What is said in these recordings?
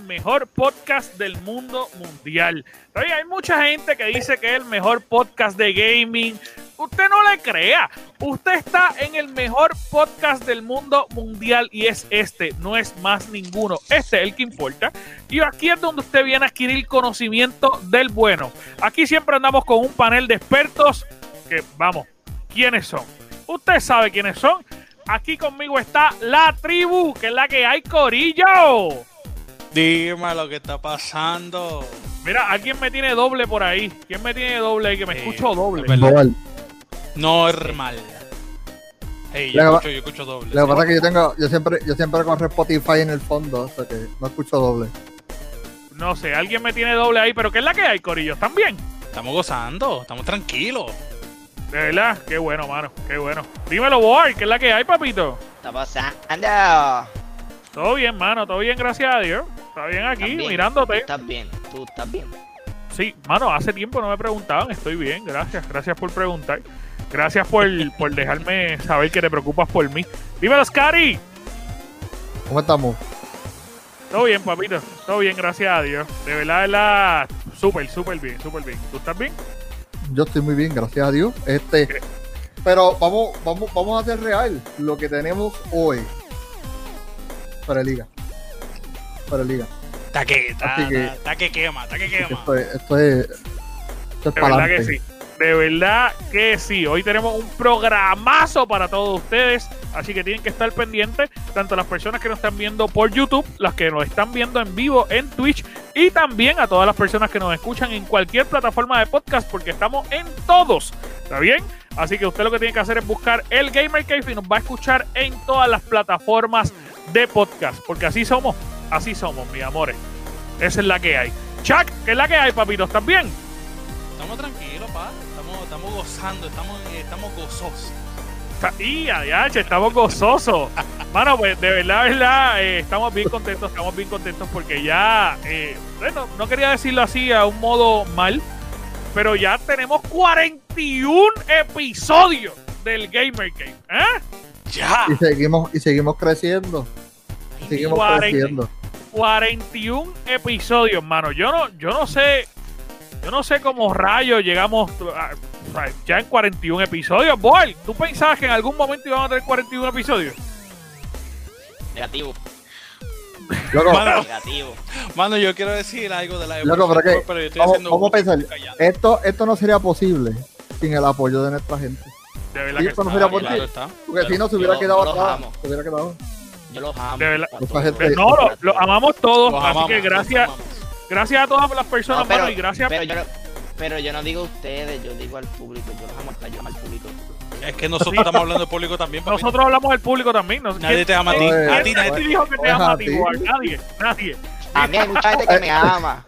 mejor podcast del mundo mundial. Oye, hay mucha gente que dice que es el mejor podcast de gaming. Usted no le crea. Usted está en el mejor podcast del mundo mundial y es este, no es más ninguno. Este es el que importa. Y aquí es donde usted viene a adquirir conocimiento del bueno. Aquí siempre andamos con un panel de expertos que, vamos, ¿quiénes son? Usted sabe quiénes son. Aquí conmigo está la tribu, que es la que hay, Corillo. Dime lo que está pasando. Mira, alguien me tiene doble por ahí. ¿Quién me tiene doble ahí? Que me Sí, escucho doble. es verdad. Normal. Normal. Hey, yo escucho, yo escucho doble. Lo que pasa es que yo tengo, yo siempre, yo siempre corro Spotify en el fondo, o sea que no escucho doble. No sé, alguien me tiene doble ahí, pero ¿qué es la que hay, Corillo? ¿Están bien? Estamos gozando, estamos tranquilos. De verdad, qué bueno, mano, qué bueno. Dímelo, boy, ¿qué es la que hay, papito? está pasando? Todo bien, mano, todo bien, gracias a Dios. Está bien aquí, ¿Estás bien? Tú mirándote. estás bien, tú estás bien. Sí, mano, hace tiempo no me preguntaban, estoy bien, gracias, gracias por preguntar. Gracias por, por dejarme saber que te preocupas por mí. Dímelo, Scary. ¿Cómo estamos? Todo bien, papito. Todo bien, gracias a Dios. De verdad, de verdad, súper, súper bien, súper bien. ¿Tú estás bien? Yo estoy muy bien, gracias a Dios. Este, pero vamos, vamos, vamos a hacer real lo que tenemos hoy. Para Liga. Para Liga. Está que, está, Así que- está- está que quema, está que quema. Esto es, esto es, esto es De para verdad que sí. De verdad que sí. Hoy tenemos un programazo para todos ustedes. Así que tienen que estar pendientes. Tanto las personas que nos están viendo por YouTube, las que nos están viendo en vivo en Twitch. Y también a todas las personas que nos escuchan en cualquier plataforma de podcast. Porque estamos en todos. ¿Está bien? Así que usted lo que tiene que hacer es buscar el Gamer Cave y nos va a escuchar en todas las plataformas de podcast. Porque así somos. Así somos, mis amores. Esa es la que hay. Chuck, ¿qué es la que hay, papito? ¿Estás bien? Estamos tranquilos, pa. Estamos, estamos gozando, estamos, eh, estamos gozosos. Y adiache, estamos gozosos. Mano, pues de verdad, verdad, eh, estamos bien contentos, estamos bien contentos porque ya, eh, bueno, no quería decirlo así a un modo mal, pero ya tenemos 41 episodios del Gamer Game. ¿eh? ¡Ya! Y seguimos, y seguimos creciendo. Seguimos 40. creciendo. 41 episodios, mano. Yo no, yo no sé, yo no sé cómo rayos llegamos a- a- ya en 41 episodios. Boy, ¿tú pensabas que en algún momento íbamos a tener 41 episodios? Negativo, Loco, Mano, negativo. mano, yo quiero decir algo de la Loco, pero que- pero yo estoy vamos, haciendo vamos a pensar, esto, esto no sería posible sin el apoyo de nuestra gente. De verdad Sí, que esto no sería Ah, posible. claro está. Porque si no se hubiera Yo- quedado amo. Se hubiera quedado. Yo los amo. De verdad. No, lo, lo amamos todos, Los así amamos, que gracias, gracias a todas las personas, No, pero, mano, y gracias. pero yo no, pero yo no digo a ustedes, yo digo al público, yo los amo hasta yo amo al público. Es que nosotros estamos hablando del público también, papi. Nosotros hablamos del público también. No, Nadie ¿quién- te ama a ti. A ti quién nadie te dijo que te Es ama a ti, ti. Nadie, nadie. A mí hay mucha gente que me ama.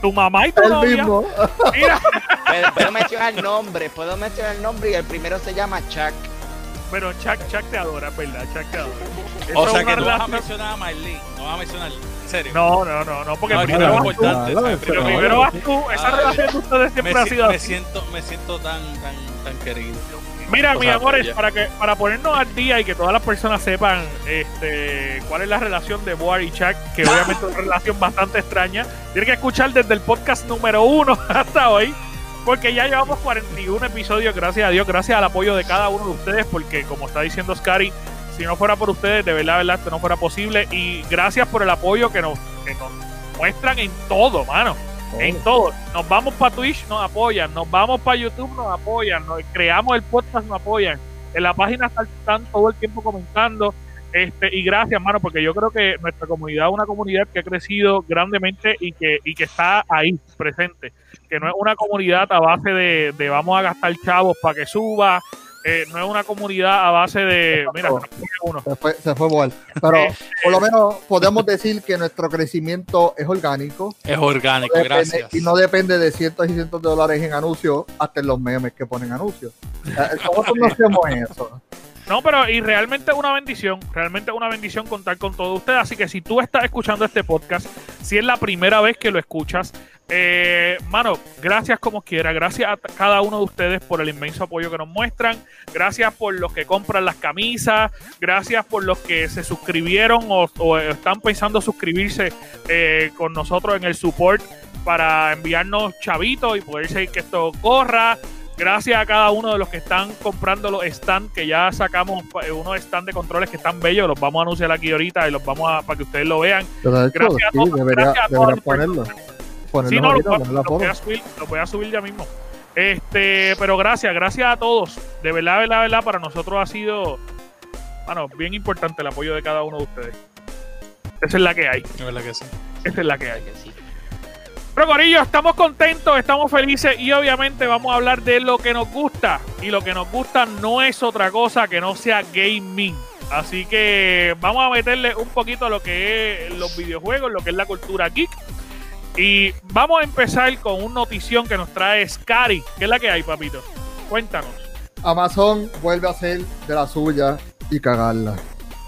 Tu, mamá y tu El novia. mismo. Mira, Puedo, puedo mencionar nombre, puedo mencionar el nombre y el primero se llama Chuck. pero Chuck, Chuck te adora, ¿verdad? Chuck te adora. O sea que no vas a mencionar a Marlene, no vas a mencionar, en serio. No, no, no, no, porque No, primero es vas tú. importante, no, ¿sabes? no, Pero no, primero vas tú. Esa relación de ustedes siempre me, ha si- sido me así. siento, me siento tan, tan, tan querido. Mira, mis amores, ya. para que para ponernos al día y que todas las personas sepan este cuál es la relación de Boar y Chuck, que obviamente es una relación bastante extraña, tienen que escuchar desde el podcast número uno hasta hoy, porque ya llevamos 41 episodios, gracias a Dios, gracias al apoyo de cada uno de ustedes, porque como está diciendo Scary, si no fuera por ustedes, de verdad, de verdad, esto no fuera posible, y gracias por el apoyo que nos, que nos muestran en todo, mano en todo. Nos vamos para Twitch, nos apoyan. Nos vamos para YouTube, nos apoyan. Nos creamos el podcast, nos apoyan. En la página están, todo el tiempo comentando. Este, y gracias, mano, porque yo creo que nuestra comunidad es una comunidad que ha crecido grandemente y que, y que está ahí, presente. Que no es una comunidad a base de, de vamos a gastar chavos para que suba. Eh, no es una comunidad a base de, mira, se nos fue uno. Se fue, se fue Boal. Pero por lo menos podemos decir que nuestro crecimiento es orgánico. Es orgánico, Depende- gracias. y no depende de cientos y cientos de dólares en anuncios, hasta en los memes que ponen anuncios. Eh, Nosotros no hacemos eso. No, pero y realmente es una bendición, realmente es una bendición contar con todos ustedes. Así que si tú estás escuchando este podcast, si es la primera vez que lo escuchas, eh, mano, gracias como quiera, gracias a cada uno de ustedes por el inmenso apoyo que nos muestran, gracias por los que compran las camisas, gracias por los que se suscribieron o, o están pensando suscribirse eh, con nosotros en el support para enviarnos chavitos y poder seguir que esto corra. Gracias a cada uno de los que están comprando los stands, que ya sacamos eh, unos stands de controles que están bellos, los vamos a anunciar aquí ahorita y los vamos a para que ustedes lo vean. Pero de hecho, Gracias a sí, todos, debería, gracias a las ponerlo. Ponerlo Sí, no, lo, ahorita, lo voy a subir, lo voy a subir ya mismo. Este, pero gracias, gracias a todos. De verdad, de verdad, de verdad, para nosotros ha sido, bueno, bien importante el apoyo de cada uno de ustedes. Esa es la que hay, Es verdad que sí. esa es la que hay. Que sí. Pero Corillo, estamos contentos, estamos felices y obviamente vamos a hablar de lo que nos gusta. Y lo que nos gusta no es otra cosa que no sea gaming. Así que vamos a meterle un poquito a lo que es los videojuegos, lo que es la cultura geek. Y vamos a empezar con una notición que nos trae Scary. ¿Qué es la que hay, papito? Cuéntanos. Amazon vuelve a hacer de la suya y cagarla.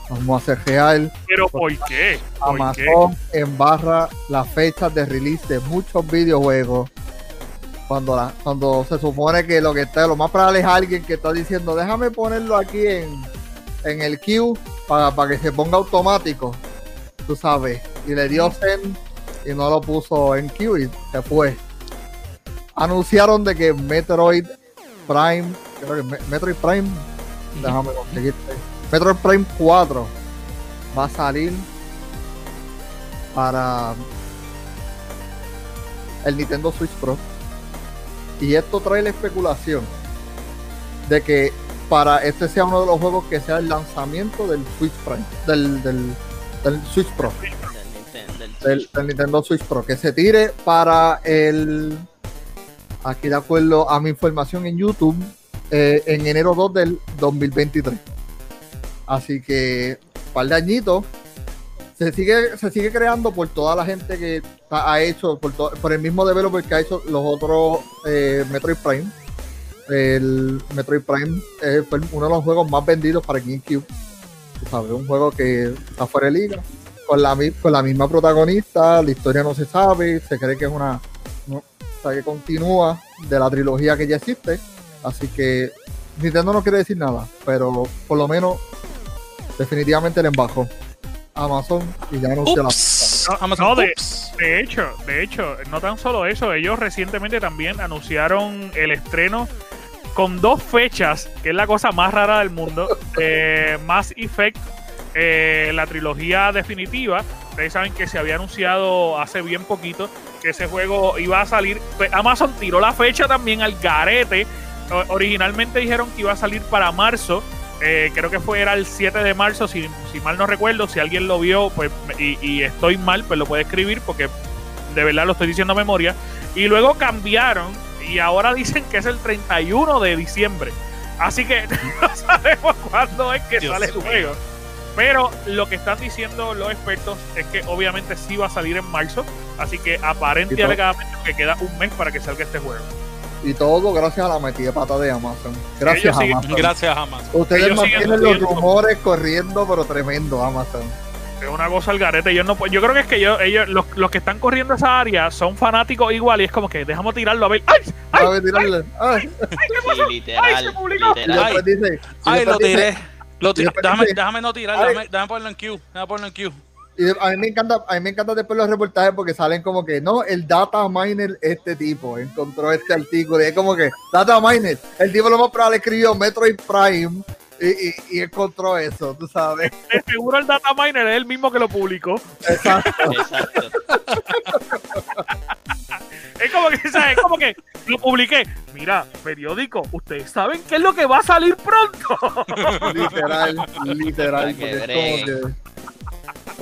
Vamos a real. Pero ¿por qué? ¿Por qué? Amazon embarra las fechas de release de muchos videojuegos. Cuando, la, cuando se supone que lo que está, lo más probable es alguien que está diciendo, déjame ponerlo aquí en, en el queue para, para que se ponga automático. Tú sabes. Y le dio send y no lo puso en queue y se fue. Anunciaron de que Metroid Prime, creo que Me- Metroid Prime, déjame conseguirte. Metroid Prime 4 va a salir para el Nintendo Switch Pro. Y esto trae la especulación de que para este sea uno de los juegos que sea el lanzamiento del Switch Prime, del, del, del Switch Pro, Del Nintendo- del del, Switch. del Nintendo Switch Pro, que se tire para el, aquí de acuerdo a mi información en YouTube, eh, en enero 2 del 2023. Así que, par de añitos, se sigue, se sigue creando por toda la gente que ha hecho, por, el mismo developer que ha hecho los otros eh, Metroid Prime. El Metroid Prime eh, fue uno de los juegos más vendidos para GameCube. Sabes, un juego que está fuera de liga, con la, con la misma protagonista, la historia no se sabe, se cree que es una. No, que continúa de la trilogía que ya existe. Así que Nintendo no quiere decir nada, pero por lo menos definitivamente le embajó Amazon y ya anunció la Ups. No, Amazon, no, de- hecho, de hecho, no tan solo eso, ellos recientemente también anunciaron el estreno con dos fechas, que es la cosa más rara del mundo, de Mass Effect, eh, la trilogía definitiva. Ustedes saben que se había anunciado hace bien poquito que ese juego iba a salir. Pues Amazon tiró la fecha también al garete. O- Originalmente dijeron que iba a salir para marzo. Eh, creo que fue era el 7 de marzo, si, si mal no recuerdo. Si alguien lo vio pues y, y estoy mal, pues lo puede escribir porque de verdad lo estoy diciendo a memoria. Y luego cambiaron y ahora dicen que es el 31 de diciembre. Así que no sabemos cuándo es que Dios sale el juego. Pero lo que están diciendo los expertos es que obviamente sí va a salir en marzo. Así que aparente alegadamente que queda un mes para que salga este juego. Y todo gracias a la metida de pata de Amazon. Gracias Ellos siguen- Amazon. Gracias, Amazon. Ustedes ellos mantienen los rumores corriendo, pero tremendo Amazon. Es una cosa al garete. Yo, no, yo creo que es que yo, ellos, los, los que están corriendo esa área son fanáticos igual y es como que dejamos tirarlo a ver. ¡Ay! ¡Ay! ¿Sabes tirarle? Ay, Sí, literal. ¡Ay, se publicó! y literal. después dice, y Ay, lo después dice- tiré. Lo tiré. Déjame, no tirar, Ay. déjame, déjame ponerlo en queue. Déjame ponerlo en queue. Y a mí me encanta, a mí me encanta después los reportajes porque salen como que no, el data miner, este tipo, encontró este artículo y es como que data miner, el tipo lo más probable escribió Metroid Prime y, y- y encontró eso, tú sabes. De seguro el data miner es el mismo que lo publicó. Exacto. Exacto. Es como que, ¿sabes? Es como que lo publiqué. Mira, periódico, ustedes saben qué es lo que va a salir pronto. literal, literal.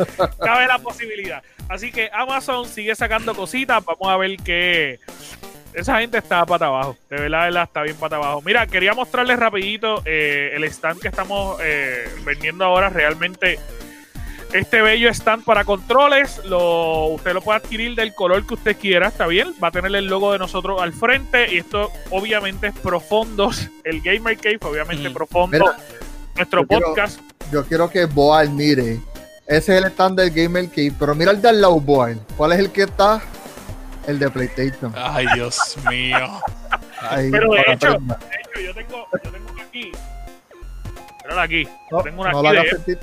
Cabe la posibilidad. Así que Amazon sigue sacando cositas. Vamos a ver que esa gente está pata abajo. De verdad, de verdad, está bien pata abajo. Mira, quería mostrarles rapidito eh, el stand que estamos eh, vendiendo ahora. Realmente este bello stand para controles, lo, usted lo puede adquirir del color que usted quiera, ¿está bien? Va a tener el logo de nosotros al frente y esto obviamente es Profondos, el Gamer Cave, obviamente Ujú. Profundo. Mira, nuestro Yo quiero- podcast. Yo quiero que Boal mire. Ese es el stand del Gamer Key, pero mira el de al lado. ¿Cuál es el que está? El de PlayStation. Ay, Dios mío. Pero de hecho-. De hecho, yo tengo, yo tengo uno aquí. Aquí. no, tengo una no aquí la hagas sentir,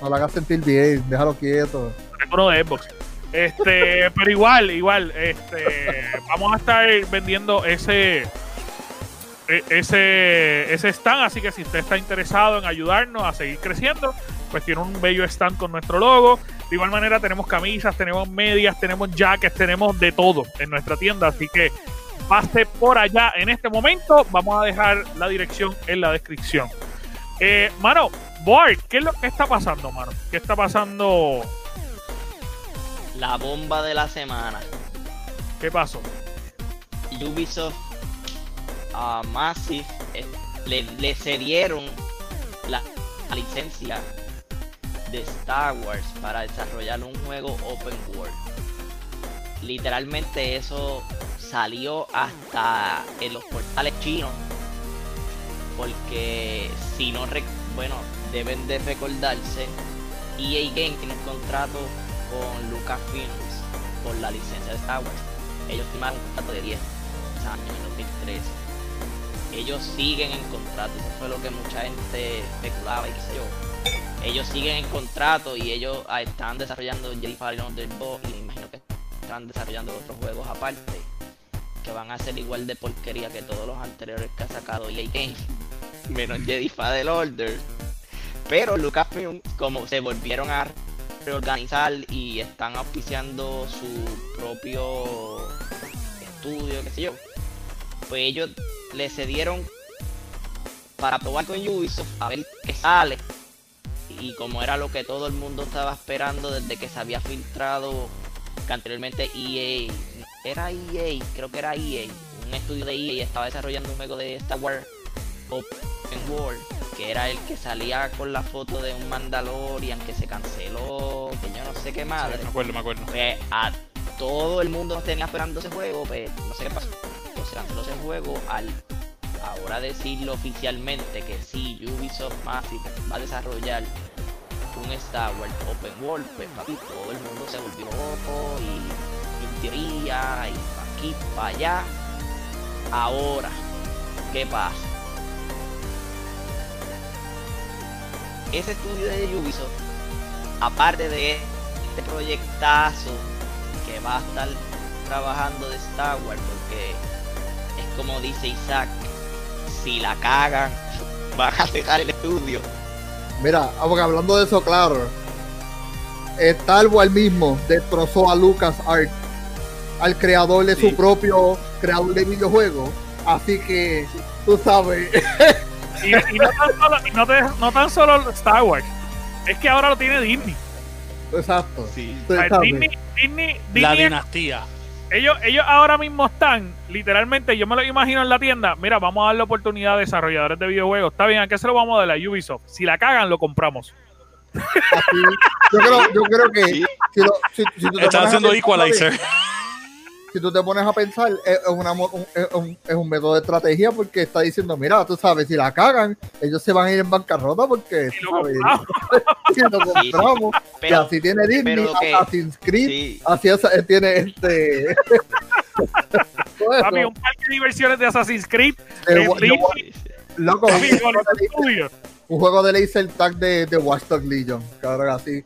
no la hagas sentir bien, déjalo quieto. Tengo uno de Xbox. Este, pero igual, igual, este, vamos a estar vendiendo ese ese ese stand, así que si usted está interesado en ayudarnos a seguir creciendo, pues tiene un bello stand con nuestro logo. De igual manera tenemos camisas, tenemos medias, tenemos jackets, tenemos de todo en nuestra tienda, así que pase por allá en este momento. Vamos a dejar la dirección en la descripción. Eh, mano, Boy, ¿qué es lo que está pasando, mano? ¿Qué está pasando? La bomba de la semana. ¿Qué pasó? Ubisoft a Massive eh, le, le cedieron la, la licencia de Star Wars para desarrollar un juego open world. Literalmente eso salió hasta en los portales chinos. Porque si no, bueno, deben de recordarse, EA Games tiene un contrato con Lucasfilms por la licencia de Star Wars. Ellos firmaron un contrato de 10 años en 2013. Ellos siguen en contrato, eso fue lo que mucha gente especulaba y qué sé yo. Ellos siguen en contrato y ellos ah, están desarrollando Jedi Fallen 2 y me imagino que están desarrollando otros juegos aparte que van a ser igual de porquería que todos los anteriores que ha sacado EA Games, menos Jedi Fallen Order. Pero Lucasfilm, como se volvieron a reorganizar y están auspiciando su propio estudio, qué sé yo, pues ellos le cedieron para probar con Ubisoft a ver qué sale. Y como era lo que todo el mundo estaba esperando desde que se había filtrado que anteriormente EA, era EA, creo que era EA, un estudio de EA estaba desarrollando un juego de Star Wars Open World, que era el que salía con la foto de un Mandalorian que se canceló, que yo no sé qué madre. me acuerdo, me acuerdo. Pues a todo el mundo tenía esperando ese juego, pues no sé qué pasó. Se canceló ese juego al ahora decirlo oficialmente que sí, Ubisoft Massive va a desarrollar un Star Wars Open World, pues papi, todo el mundo se volvió loco y en teoría y aquí, para allá. Ahora, ¿qué pasa? Ese estudio de Ubisoft, aparte de este proyectazo que va a estar trabajando de Star Wars, porque como dice Isaac, si la cagan, van a dejar el estudio. Mira, ah, porque hablando de eso, claro. Star Wars mismo destrozó a Lucas Art, al creador de Sí. su propio creador de videojuegos. Así que, tú sabes, Y, y no, tan solo, y no, te- no tan solo Star Wars, es que ahora lo tiene Disney. exacto. Sí. Sabes. Disney, Disney, La Disney- dinastía. Ellos, ellos ahora mismo están, literalmente, yo me lo imagino en la tienda. Mira, vamos a darle oportunidad a desarrolladores de videojuegos. Está bien, ¿a qué se lo vamos a dar a Ubisoft? Si la cagan, lo compramos. Así, yo, creo, yo creo que Sí. si, lo- si- si tú te Están haciendo Equalizer. Si tú te pones a pensar, es, una es un- es un método de estrategia porque está diciendo, mira, tú sabes, si la cagan, ellos se van a ir en bancarrota porque Y lo sabes, compramos. si lo compramos. y Pero, así tiene Disney, que- Assassin's Creed, sí, así es- eh, tiene este. Papi, un parque de diversiones de Assassin's Creed. Eh, Loco, un papi, juego de- un juego de laser tag de, de Watch Dogs Legion, cabrón, así.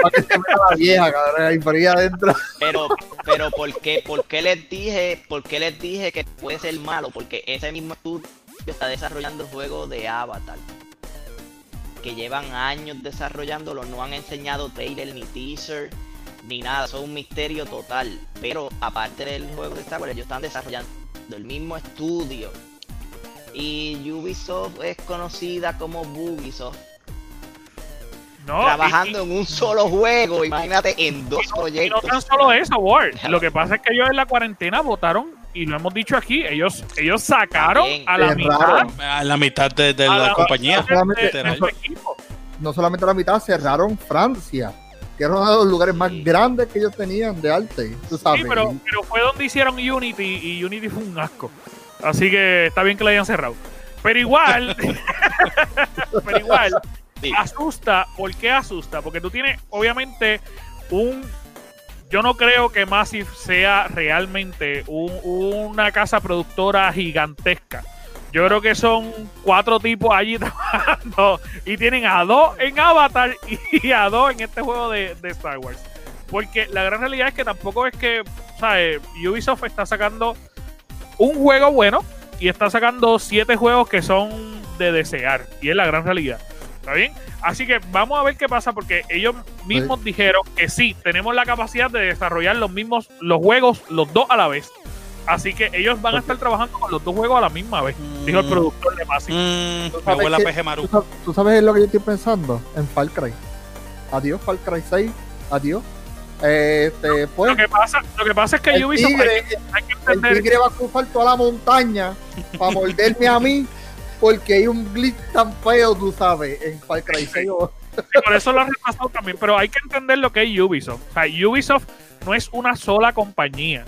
Para que se vea la vieja, cabrón, ahí fría adentro. pero, pero ¿por qué, por qué les dije, por qué les dije que puede ser malo? Porque ese mismo estudio está desarrollando el juego de Avatar. Que llevan años desarrollándolo, no han enseñado trailer ni teaser ni nada, son un misterio total. Pero aparte del juego de Star Wars, ellos están desarrollando el mismo estudio. Y Ubisoft es conocida como Bugisoft, No, trabajando y- en un solo juego, imagínate en dos y no- y no proyectos. tan solo eso, Ward. Lo que pasa es que ellos en la cuarentena votaron, y lo hemos dicho aquí, ellos, ellos sacaron También. a la mitad A la mitad de, de a la compañía. de- de- Literal. de su equipo. No solamente la mitad, cerraron Francia, que era uno de los lugares más grandes que ellos tenían de arte, tú sabes. Sí, pero, pero fue donde hicieron Unity y Unity fue un asco. Así que está bien que la hayan cerrado. Pero igual, pero igual, Asusta. ¿Por qué asusta? Porque tú tienes, obviamente, un. Yo no creo que Massive sea realmente un- una casa productora gigantesca. Yo creo que son cuatro tipos allí trabajando y tienen a dos en Avatar y a dos en este juego de, de Star Wars. Porque la gran realidad es que tampoco es que, ¿sabes? Ubisoft está sacando un juego bueno y está sacando siete juegos que son de desear. Y es la gran realidad. ¿Está bien? Así que vamos a ver qué pasa porque ellos mismos dijeron que sí, tenemos la capacidad de desarrollar los mismos, los juegos, los dos a la vez. Así que ellos van a estar trabajando con los dos juegos a la misma vez, dijo el Mm. productor de Massive. Mm, ¿Tú me sabes peje Maru. ¿Tú sabes, tú sabes en lo que yo estoy pensando? En Far Cry. Adiós, Far Cry 6. Adiós. Este, pues, Lo que pasa, lo que pasa es que el Ubisoft tigre, hay, hay que el entender tigre va a cruzar toda la montaña para morderme a mí porque hay un glitch tan feo, tú sabes, en Far Cry 6. o- y por eso lo han repasado también. Pero hay que entender lo que es Ubisoft. O sea, Ubisoft no es una sola compañía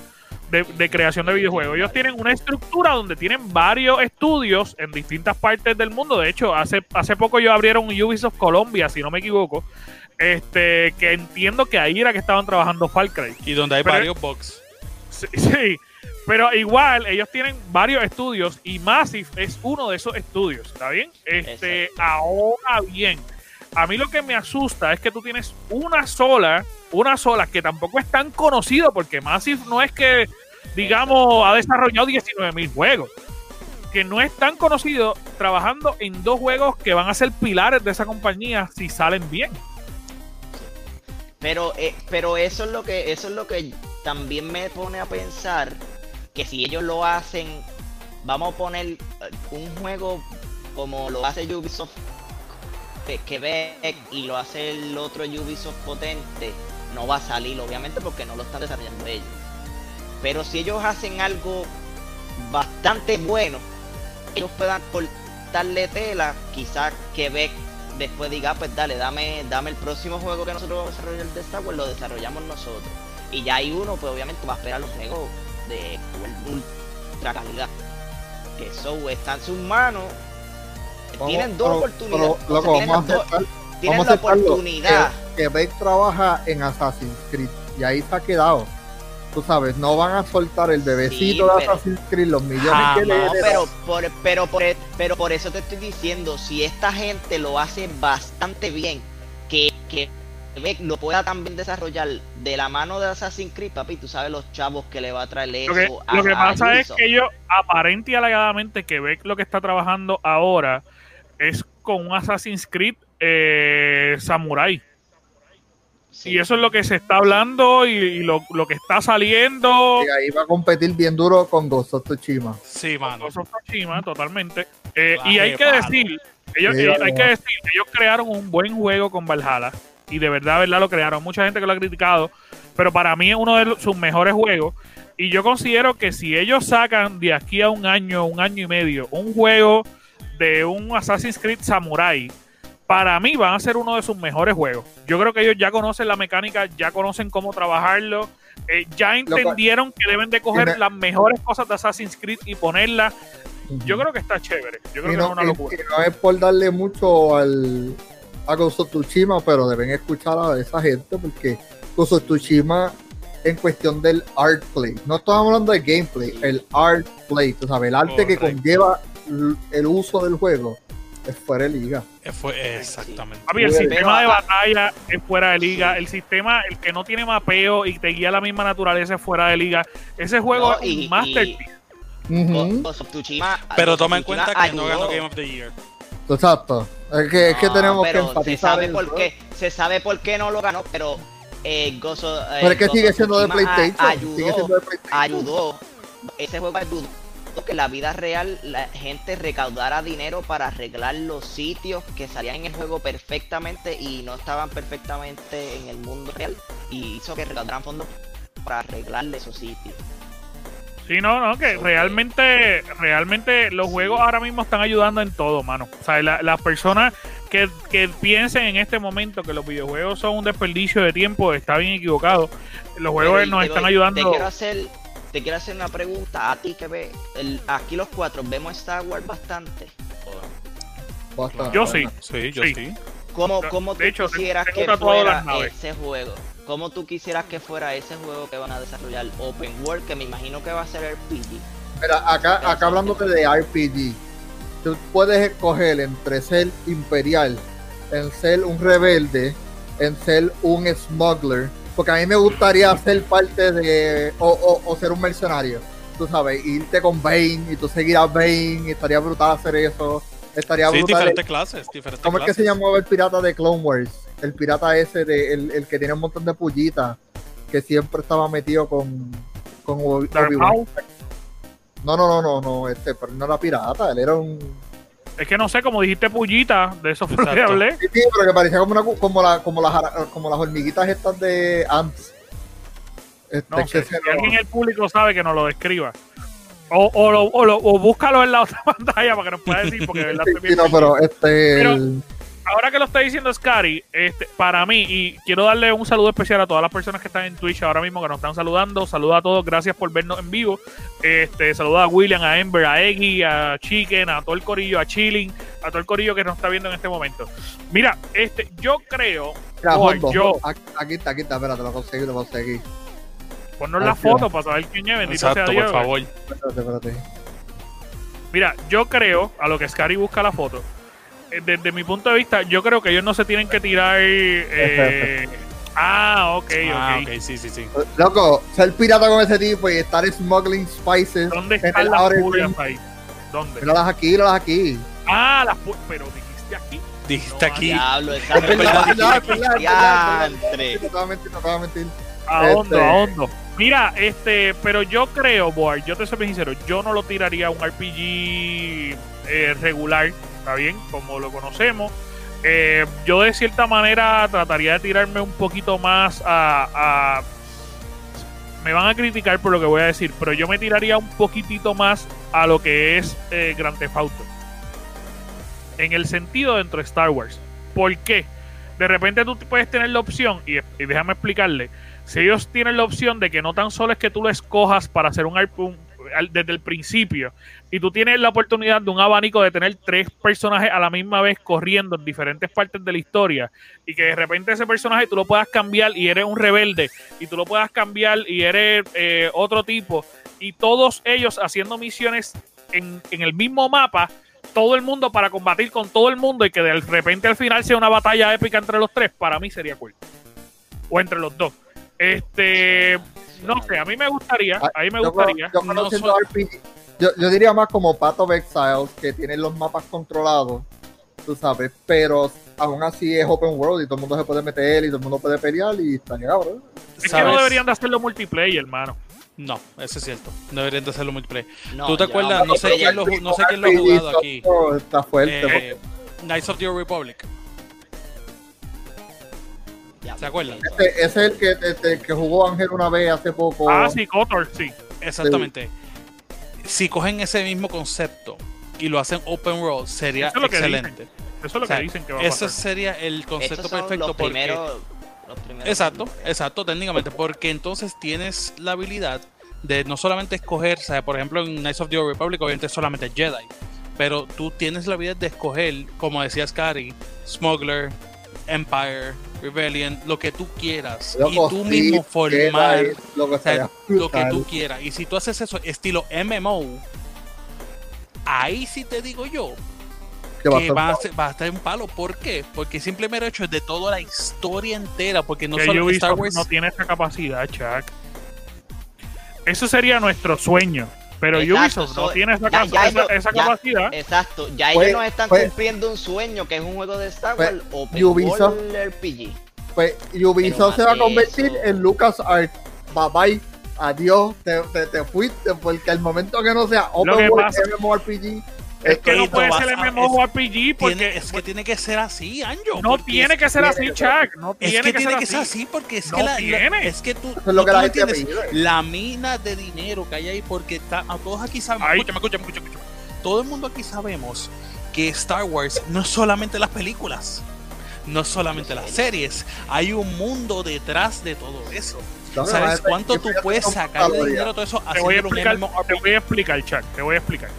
de, de creación de videojuegos. Ellos tienen una estructura donde tienen varios estudios en distintas partes del mundo. De hecho, hace, hace poco ellos abrieron Ubisoft Colombia, si no me equivoco. Este, que entiendo que ahí era que estaban trabajando Far Cry. Y donde hay Pero- varios bugs. Sí, sí, pero igual ellos tienen varios estudios y Massive es uno de esos estudios, ¿está bien? Este, Exacto. ahora bien, a mí lo que me asusta es que tú tienes una sola, una sola que tampoco es tan conocido porque Massive no es que, digamos, ha desarrollado 19 mil juegos. Que no es tan conocido trabajando en dos juegos que van a ser pilares de esa compañía si salen bien. Pero, eh, pero eso es lo que, eso es lo que también me pone a pensar que si ellos lo hacen, vamos a poner eh, un juego como lo hace Ubisoft que- Quebec y lo hace el otro Ubisoft potente, no va a salir obviamente porque no lo están desarrollando ellos. Pero si ellos hacen algo bastante bueno, ellos puedan cortarle tela, quizás Quebec después diga, "Ah, pues dale, dame, dame el próximo juego que nosotros vamos a desarrollar de Star Wars, lo desarrollamos nosotros. Y ya hay uno, pues obviamente va a esperar los juegos de ultra calidad. Que eso está en sus manos. Tienen dos oportunidades. tienen la oportunidad. Que, que Beck trabaja en Assassin's Creed y ahí ha quedado. Tú sabes, no van a soltar el bebecito Sí, de Assassin's Creed, los millones Jamás. que le No, pero por, pero, por, pero por eso te estoy diciendo, si esta gente lo hace bastante bien, que, que Beck lo pueda también desarrollar de la mano de Assassin's Creed, papi, tú sabes los chavos que le va a traer eso Lo que, a, lo que a pasa es que ellos, aparente y alegadamente, Quebec lo que está trabajando ahora es con un Assassin's Creed eh, Samurai. Sí. Y eso es lo que se está hablando y, y lo, lo que está saliendo. Y ahí va a competir bien duro con Ghost of Tsushima. Sí, mano. Ghost of Tsushima, totalmente. Eh, y hay que decir, ellos, Sí, eh, hay que decir, ellos crearon un buen juego con Valhalla. Y de verdad, verdad lo crearon. Mucha gente que lo ha criticado. Pero para mí es uno de sus mejores juegos. Y yo considero que si ellos sacan de aquí a un año, un año y medio, un juego de un Assassin's Creed Samurai, para mí van a ser uno de sus mejores juegos. Yo creo que ellos ya conocen la mecánica, ya conocen cómo trabajarlo, eh, ya entendieron que deben de coger las mejores cosas de Assassin's Creed y ponerlas. Yo creo que está chévere. Yo creo que es una locura. y no es por darle mucho al a Ghost of Tsushima, pero deben escuchar a esa gente porque Ghost of Tsushima en cuestión del art play, no estamos hablando de gameplay, el art play, tú sabes, el arte que conlleva el uso del juego es fuera de liga. Fue exactamente. Papi, el Pero sistema de a- batalla es fuera de liga. El sistema, el que no tiene mapeo y te guía la misma naturaleza es fuera de liga. Ese juego No, es un masterpiece. Pero toma en cuenta que no ganó Game of the Year. Exacto. Es que, es que tenemos que pero se enfatizar sabe eso. por qué, se sabe por qué no lo ganó, pero eh, of- eh, Pero es que Ghost sigue siendo de Tsushima a- PlayStation. Ayudó, sigue siendo de PlayStation. ayudó. Ese juego ayudó que en la vida real la gente recaudara dinero para arreglar los sitios que salían en el juego perfectamente y no estaban perfectamente en el mundo real y hizo que recaudaran fondos para arreglar esos sitios. Sí, no, no, que realmente, realmente los juegos ahora mismo están ayudando en todo, mano. O sea, la- las personas que, que piensen en este momento que los videojuegos son un desperdicio de tiempo, está bien equivocado. Los juegos Pero, nos pero, están Te ayudando. quiero hacer, te quiero hacer una pregunta a ti que ve, el- aquí los cuatro vemos Star Wars bastante. Bastante. Yo sí. Sí, yo Sí. sí. ¿Cómo, De cómo tú hecho, quisieras tengo que fuera ese juego? ¿Cómo tú quisieras que fuera ese juego que van a desarrollar Open World? Que me imagino que va a ser RPG. Mira, acá, acá hablándote de RPG, tú puedes escoger entre ser imperial, en ser un rebelde, en ser un smuggler, porque a mí me gustaría ser parte de, o, o- o ser un mercenario, tú sabes, irte con Bane y tú seguir a Bane, y estaría brutal hacer eso, estaría Sí, brutal. diferentes clases, diferentes ¿Cómo es que se llamaba el pirata de Clone Wars? El pirata ese, de, el, el que tiene un montón de pullitas, que siempre estaba metido con, con Obi-Wan. No, no, no, no, no, este, pero no era pirata, él era un. Es que no sé, como dijiste pullita, de eso fue lo que hablé. Sí, sí, pero que parecía como una como la, como las como las hormiguitas estas de Ants. Este, No sé, si alguien en el público sabe que nos lo describa. O, o, lo- o, lo- o búscalo en la otra pantalla para que nos pueda decir, porque de verdad Sí, sí, no, pero este. Pero- el- ahora que lo está diciendo Scary, este, para mí, y quiero darle un saludo especial a todas las personas que están en Twitch ahora mismo que nos están saludando. Saluda a todos, gracias por vernos en vivo. Este, saluda a William, a Ember, a Eggy, a Chicken, a todo el corillo, a Chilling, a todo el corillo que nos está viendo en este momento. Mira, este, yo creo, mira, yo- aquí, aquí está, aquí está, espérate, lo conseguí, lo conseguí. ponnos la foto para saber quién es, bendito Exacto, sea Dios. por favor. Espérate, espérate. Mira, yo creo, a lo que Scary busca la foto, desde mi punto de vista, yo creo que ellos no se tienen que tirar. eh, ah, ok, Ah, ok. ok, sí, sí, sí. Loco, ser pirata con ese tipo y estar smuggling spices. ¿Dónde están las pulgas ahí? ¿Dónde? Míralas aquí, míralas aquí. Ah, las pulgas. Pero dijiste aquí. Dijiste No, aquí. Diablo, Es exacto. verdad, es verdad, es. No te voy a mentir, no te voy a mentir. A Este- hondo, a hondo. Mira, este, pero yo creo, Boar, yo te soy bien sincero, yo no lo tiraría a un RPG eh, regular, ¿está bien? Como lo conocemos. Eh, yo de cierta manera trataría de tirarme un poquito más a, a- Me van a criticar por lo que voy a decir, pero yo me tiraría un poquitito más a lo que es eh, Grand Theft Auto. En el sentido dentro de Star Wars. ¿Por qué? De repente tú puedes tener la opción, y, y déjame explicarle, si ellos tienen la opción de que no tan solo es que tú lo escojas para hacer un, un- desde el principio, y tú tienes la oportunidad de un abanico de tener tres personajes a la misma vez corriendo en diferentes partes de la historia, y que de repente ese personaje tú lo puedas cambiar y eres un rebelde, y tú lo puedas cambiar y eres eh, otro tipo, y todos ellos haciendo misiones en, en el mismo mapa, todo el mundo para combatir con todo el mundo y que de repente al final sea una batalla épica entre los tres, para mí sería cool. O entre los dos. Este, no sé, a mí me gustaría, a mí me Yo, gustaría. yo no conociendo soy- RPG, yo, yo diría más como Path of Exiles, que tienen los mapas controlados, tú sabes, pero aún así es open world y todo el mundo se puede meter y todo el mundo puede pelear y estaría cabrón. Es que no deberían de hacerlo multiplayer, hermano. No, eso es cierto. No deberían de hacerlo multiplayer. No, ¿Tú te acuerdas? No sé quién lo, no sé quién lo ha jugado aquí. Está fuerte. Eh, Knights of the Republic. ¿Se acuerdan? Ese, ese es el que, este, que jugó Ángel una vez hace poco. Ah, sí, Kotor, sí. Exactamente. Si cogen ese mismo concepto y lo hacen open world, sería Eso es lo que excelente. Eso es lo O sea, que dicen que va a Ese pasar. sería el concepto Estos son perfecto los porque primeros, los primeros Exacto, exacto, técnicamente, porque entonces tienes la habilidad de no solamente escoger, o sea, por ejemplo, en Knights of the Old Republic, obviamente es solamente Jedi, pero tú tienes la habilidad de escoger, como decía Scary, Smuggler, Empire, Rebellion, lo que tú quieras, y tú sí, mismo formar lo que o sea, estaría lo que brutal. tú quieras. Y si tú haces eso estilo MMO, ahí sí te digo yo Que va a que estar- va a, ser- va a estar un palo. ¿Por qué? Porque simplemente hecho de toda la historia entera, porque no que solo Star Wars no tiene esa capacidad, Chuck. Eso sería nuestro sueño. Pero Exacto, Ubisoft no so- tiene esa, ya- esa, ellos- esa ya- capacidad. Exacto, ya Fue- ellos nos están fue- cumpliendo un sueño que es un juego de Star fue- Wars Open Ubisoft- World RPG. Pues Ubisoft se va a convertir eso. en LucasArts. Bye bye. Adiós. Te, te, te fuiste porque al momento que no sea Open World MMORPG. Es que no puede ser a- MMORPG porque tiene, es que tiene que ser así, Anjo. no tiene es- que ser así, Chuck. No Es tiene que que tiene ser que así. ser así porque es No que la, la- tiene. es que tú, es lo que tú la gente pide. la mina de dinero que hay ahí porque está, a todos aquí sabemos, Ay. escúchame, escúchame, escúchame, escúchame. Todo el mundo aquí sabemos que Star Wars no es solamente las películas, no es solamente las series, hay un mundo detrás de todo eso. ¿Sabes cuánto tú puedes sacar de dinero todo eso Te voy a explicar, te voy a explicar, Chuck. Te voy a explicar.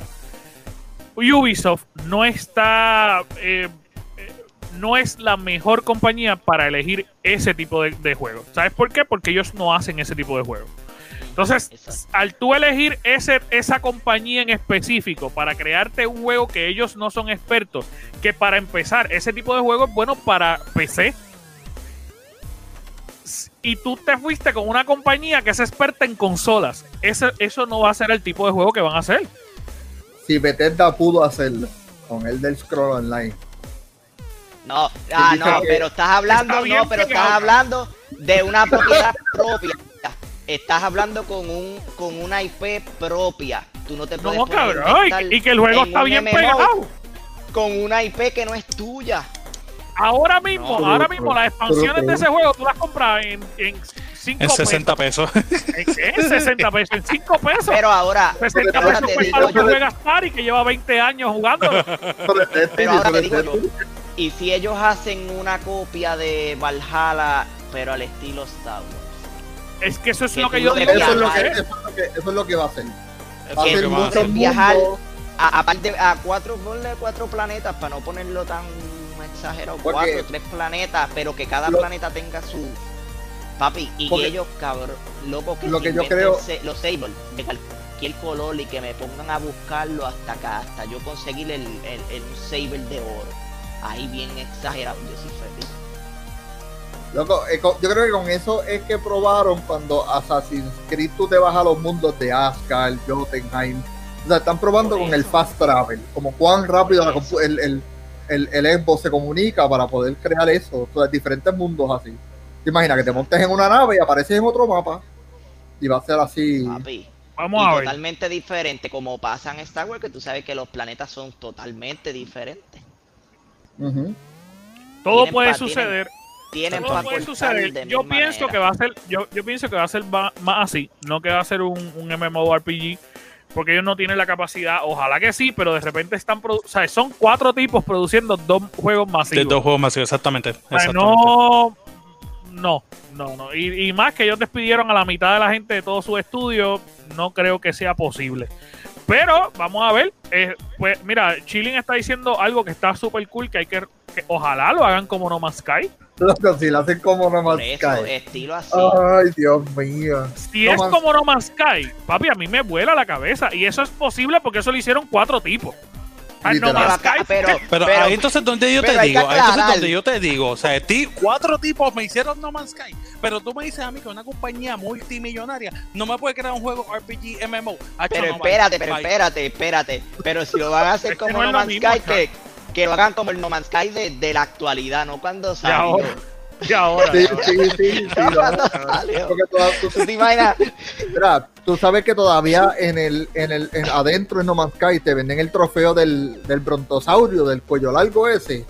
Ubisoft no está. eh, eh, no es la mejor compañía para elegir ese tipo de, de juegos. ¿Sabes por qué? Porque ellos no hacen ese tipo de juegos. Entonces, Exacto. al tú elegir ese, esa compañía en específico para crearte un juego que ellos no son expertos, que para empezar, ese tipo de juego es bueno para PC. Y tú te fuiste con una compañía que es experta en consolas. Ese, eso no va a ser el tipo de juego que van a hacer. Si Bethesda pudo hacerlo con el del Scroll Online. No, ah, no, pero estás hablando, Está no, pero pegado. estás hablando de una propiedad propia. Estás hablando con un con una IP propia. Tú no te puedes No, cabrón. Y, que el juego está bien MMO pegado. con una IP que no es tuya. Ahora mismo, No, ahora pero- mismo las expansiones pero- de ese juego tú las compras en, en 5 En pesos. 60 pesos. ¿En qué? En 60 pesos, en 5 pesos. Pero ahora, 60 ahora pesos te por digo para lo que juega Atari que lleva 20 años jugando. Pero pero ahora te digo yo, y si ellos hacen una copia de Valhalla, pero al estilo Star Wars. Es que eso es Que lo que yo digo. Eso es, lo que, eso, es lo que, eso es lo que va a hacer. Va a que a mucho hacer. Viajar. mundo. A- aparte, a cuatro, cuatro planetas para no ponerlo tan exagerado. Porque- cuatro, tres planetas, pero que cada Lo- planeta tenga su. Papi, y Porque- ellos, cabrón, loco, que Lo que yo creo- los Sable de cualquier color y que me pongan a buscarlo hasta acá, hasta yo conseguir el, el, el Sable de oro. Ahí bien exagerado, yo soy feliz. Loco, eh, yo creo que con eso es que probaron cuando Assassin's Creed tú te vas a los mundos de Asgard, Jotunheim. O sea, están probando con el fast travel, como cuán rápido la el, el, el, el Xbox se comunica para poder crear eso, o sea, diferentes mundos así. Te imaginas que te montes en una nave y apareces en otro mapa y va a ser así. Papi. Vamos y a ver. totalmente diferente, como pasa en Star Wars, que tú sabes que los planetas son totalmente diferentes. Todo tienen puede suceder. Tienen Todo puede suceder. Yo pienso que va a ser, yo, yo pienso que va a ser más así, no que va a ser un, un MMORPG, porque ellos no tienen la capacidad. Ojalá que sí, pero de repente están, o sea, son cuatro tipos produciendo dos juegos De masivos. dos juegos masivos, exactamente. O sea, exactamente. no, no, no, no. Y, y más que ellos despidieron a la mitad de la gente de todo su estudio, no creo que sea posible. Pero vamos a ver. eh, pues mira, Chilling está diciendo algo que está súper cool, que hay que, que ojalá lo hagan como No Man's Sky. Loco, si lo hacen como No Man's Sky. estilo así. Ay, Dios mío. Si No es Man's- como No Man's Sky, papi, a mí me vuela la cabeza. Y eso es posible porque eso lo hicieron cuatro tipos. Ah, No. Man's Pero acá- Sky pero- Pero, ahí entonces donde yo te pero digo, ahí entonces donde yo te digo, o sea, ti, cuatro tipos me hicieron No Man's Sky, pero tú me dices a mí que una compañía multimillonaria no me puede crear un juego RPG MMO. Hacho, Pero no, espérate, pero espérate, espérate. Pero si lo van a hacer como no Man's Sky, que, que lo hagan como el No Man's Sky de, de la actualidad, no cuando salió. ahora. Y ahora. Sí, sí, sí, sí, No no. cuando salió. Porque toda- tú- ¿Tú te imaginas? Mira, tú sabes que todavía en el, en el, en adentro en No Man's Sky te venden el trofeo del, del brontosaurio, del cuello largo ese,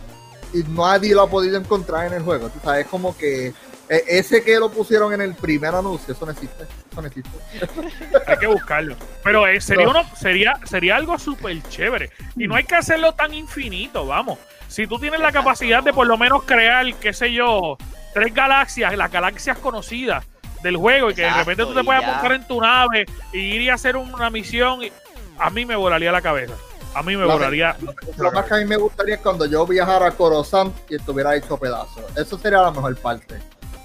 y nadie lo ha podido encontrar en el juego. Tú sabes, como que eh, ese que lo pusieron en el primer anuncio, eso no existe. Eso no existe. Hay que buscarlo. Pero eh, sería, No. uno, sería, sería algo súper chévere. Y no hay que hacerlo tan infinito, vamos. Si tú tienes la capacidad de por lo menos crear, qué sé yo, tres galaxias, las galaxias conocidas del juego, y que de repente tú te puedas montar en tu nave y ir y hacer una misión, y- a mí me volaría la cabeza. A mí me La- volaría. Lo más que a mí me gustaría es cuando yo viajara a Coruscant y estuviera hecho pedazos. Eso sería la mejor parte.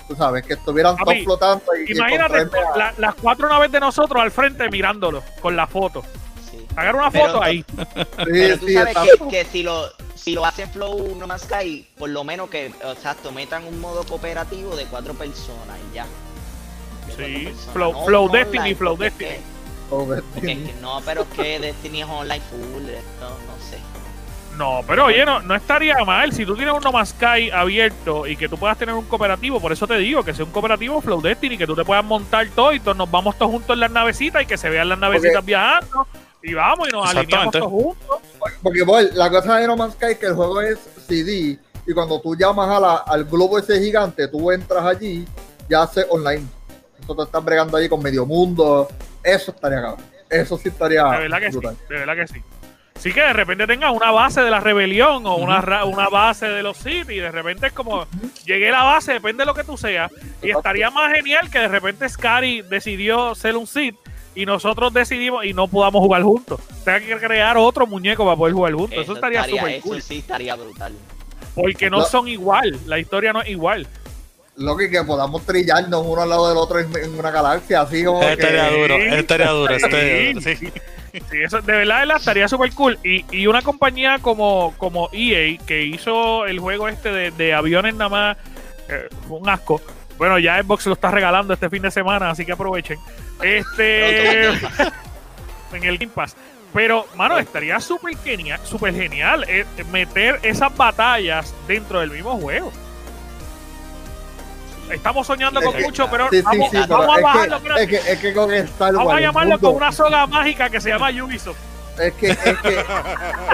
Tú sabes, que estuvieran todos flotando y, Imagínate la- las cuatro naves de nosotros al frente mirándolo con la foto. Sí. Hagan una Pero- foto ahí. Sí, Pero tú sí, sabes que, que si lo si lo hacen Flow No Man's Sky, por lo menos que, exacto, metan un modo cooperativo de cuatro personas y ya. Sí, Flow- no Flow Destiny, online, Flow es Destiny. que- Joder, porque es que no, pero es que Destiny es online full, esto no sé. No, pero oye, no, no estaría mal si tú tienes un No Man's Sky abierto y que tú puedas tener un cooperativo. Por eso te digo que sea un cooperativo Flow Destiny, que tú te puedas montar todo y todos nos vamos todos juntos en las navecitas y que se vean las navecitas viajando. Y vamos y nos alineamos todos juntos. Porque boy, la cosa de No Man's Sky es que el juego es CD y cuando tú llamas a la- al globo ese gigante, tú entras allí y hace online. Eso te están bregando allí con medio mundo. Eso estaría cabrón. Eso sí estaría De verdad que sí, brutal. de verdad que sí. Sí que de repente tengas una base de la rebelión o una, ra- una base de los Sith y de repente es como llegué a la base, depende de lo que tú seas. Y estaría más genial que de repente Scary decidió ser un Sith y nosotros decidimos y no podamos jugar juntos. Tenga que crear otro muñeco para poder jugar juntos. Eso, estaría súper eso cool. sí estaría brutal. Porque no No. son igual. La historia no es igual. Lo que, que podamos trillarnos uno al lado del otro en, en una galaxia, así como estaría que... duro, estaría duro, estaría duro, Sí, sí. Sí, eso de verdad, estaría súper cool. Y, y una compañía como, como EA, que hizo el juego este de, de aviones nada más, eh, un asco. Bueno, ya Xbox lo está regalando este fin de semana, así que aprovechen. Este. en el Game Pass. Pero, mano, estaría súper genial, súper genial eh, meter esas batallas dentro del mismo juego. Estamos soñando con que- mucho, pero Sí, sí, vamos, sí, vamos a bajarlo. es, que, es, que, es que con Star Wars... Vamos a llamarlo mundo- con una soga mágica que se llama Ubisoft. Es que, es que,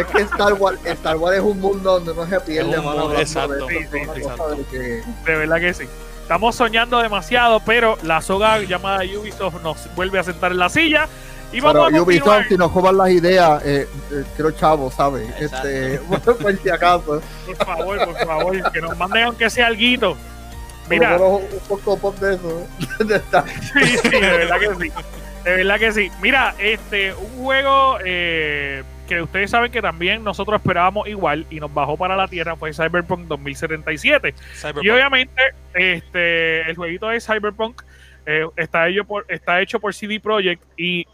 es que Star, Wars, Star Wars es un mundo donde no se pierde, mundo, hablando de exacto, esto, sí, sí, exacto. de que- De verdad que sí. Estamos soñando demasiado, pero la soga llamada Ubisoft nos vuelve a sentar en la silla. Y vamos Pero a. Ubisoft, si nos coman las ideas, eh, eh, quiero chavo, ¿sabes? Exacto. Este, por si acaso. Por favor, por favor, que nos manden aunque sea alguito. Mira, un poco pop de eso. sí, sí, de verdad que sí. De verdad que sí. Mira, este, un juego eh, que ustedes saben que también nosotros esperábamos igual y nos bajó para la tierra fue Cyberpunk 2077. Cyberpunk. Y obviamente, este, el jueguito de Cyberpunk eh, está, hecho por, está hecho por CD Projekt y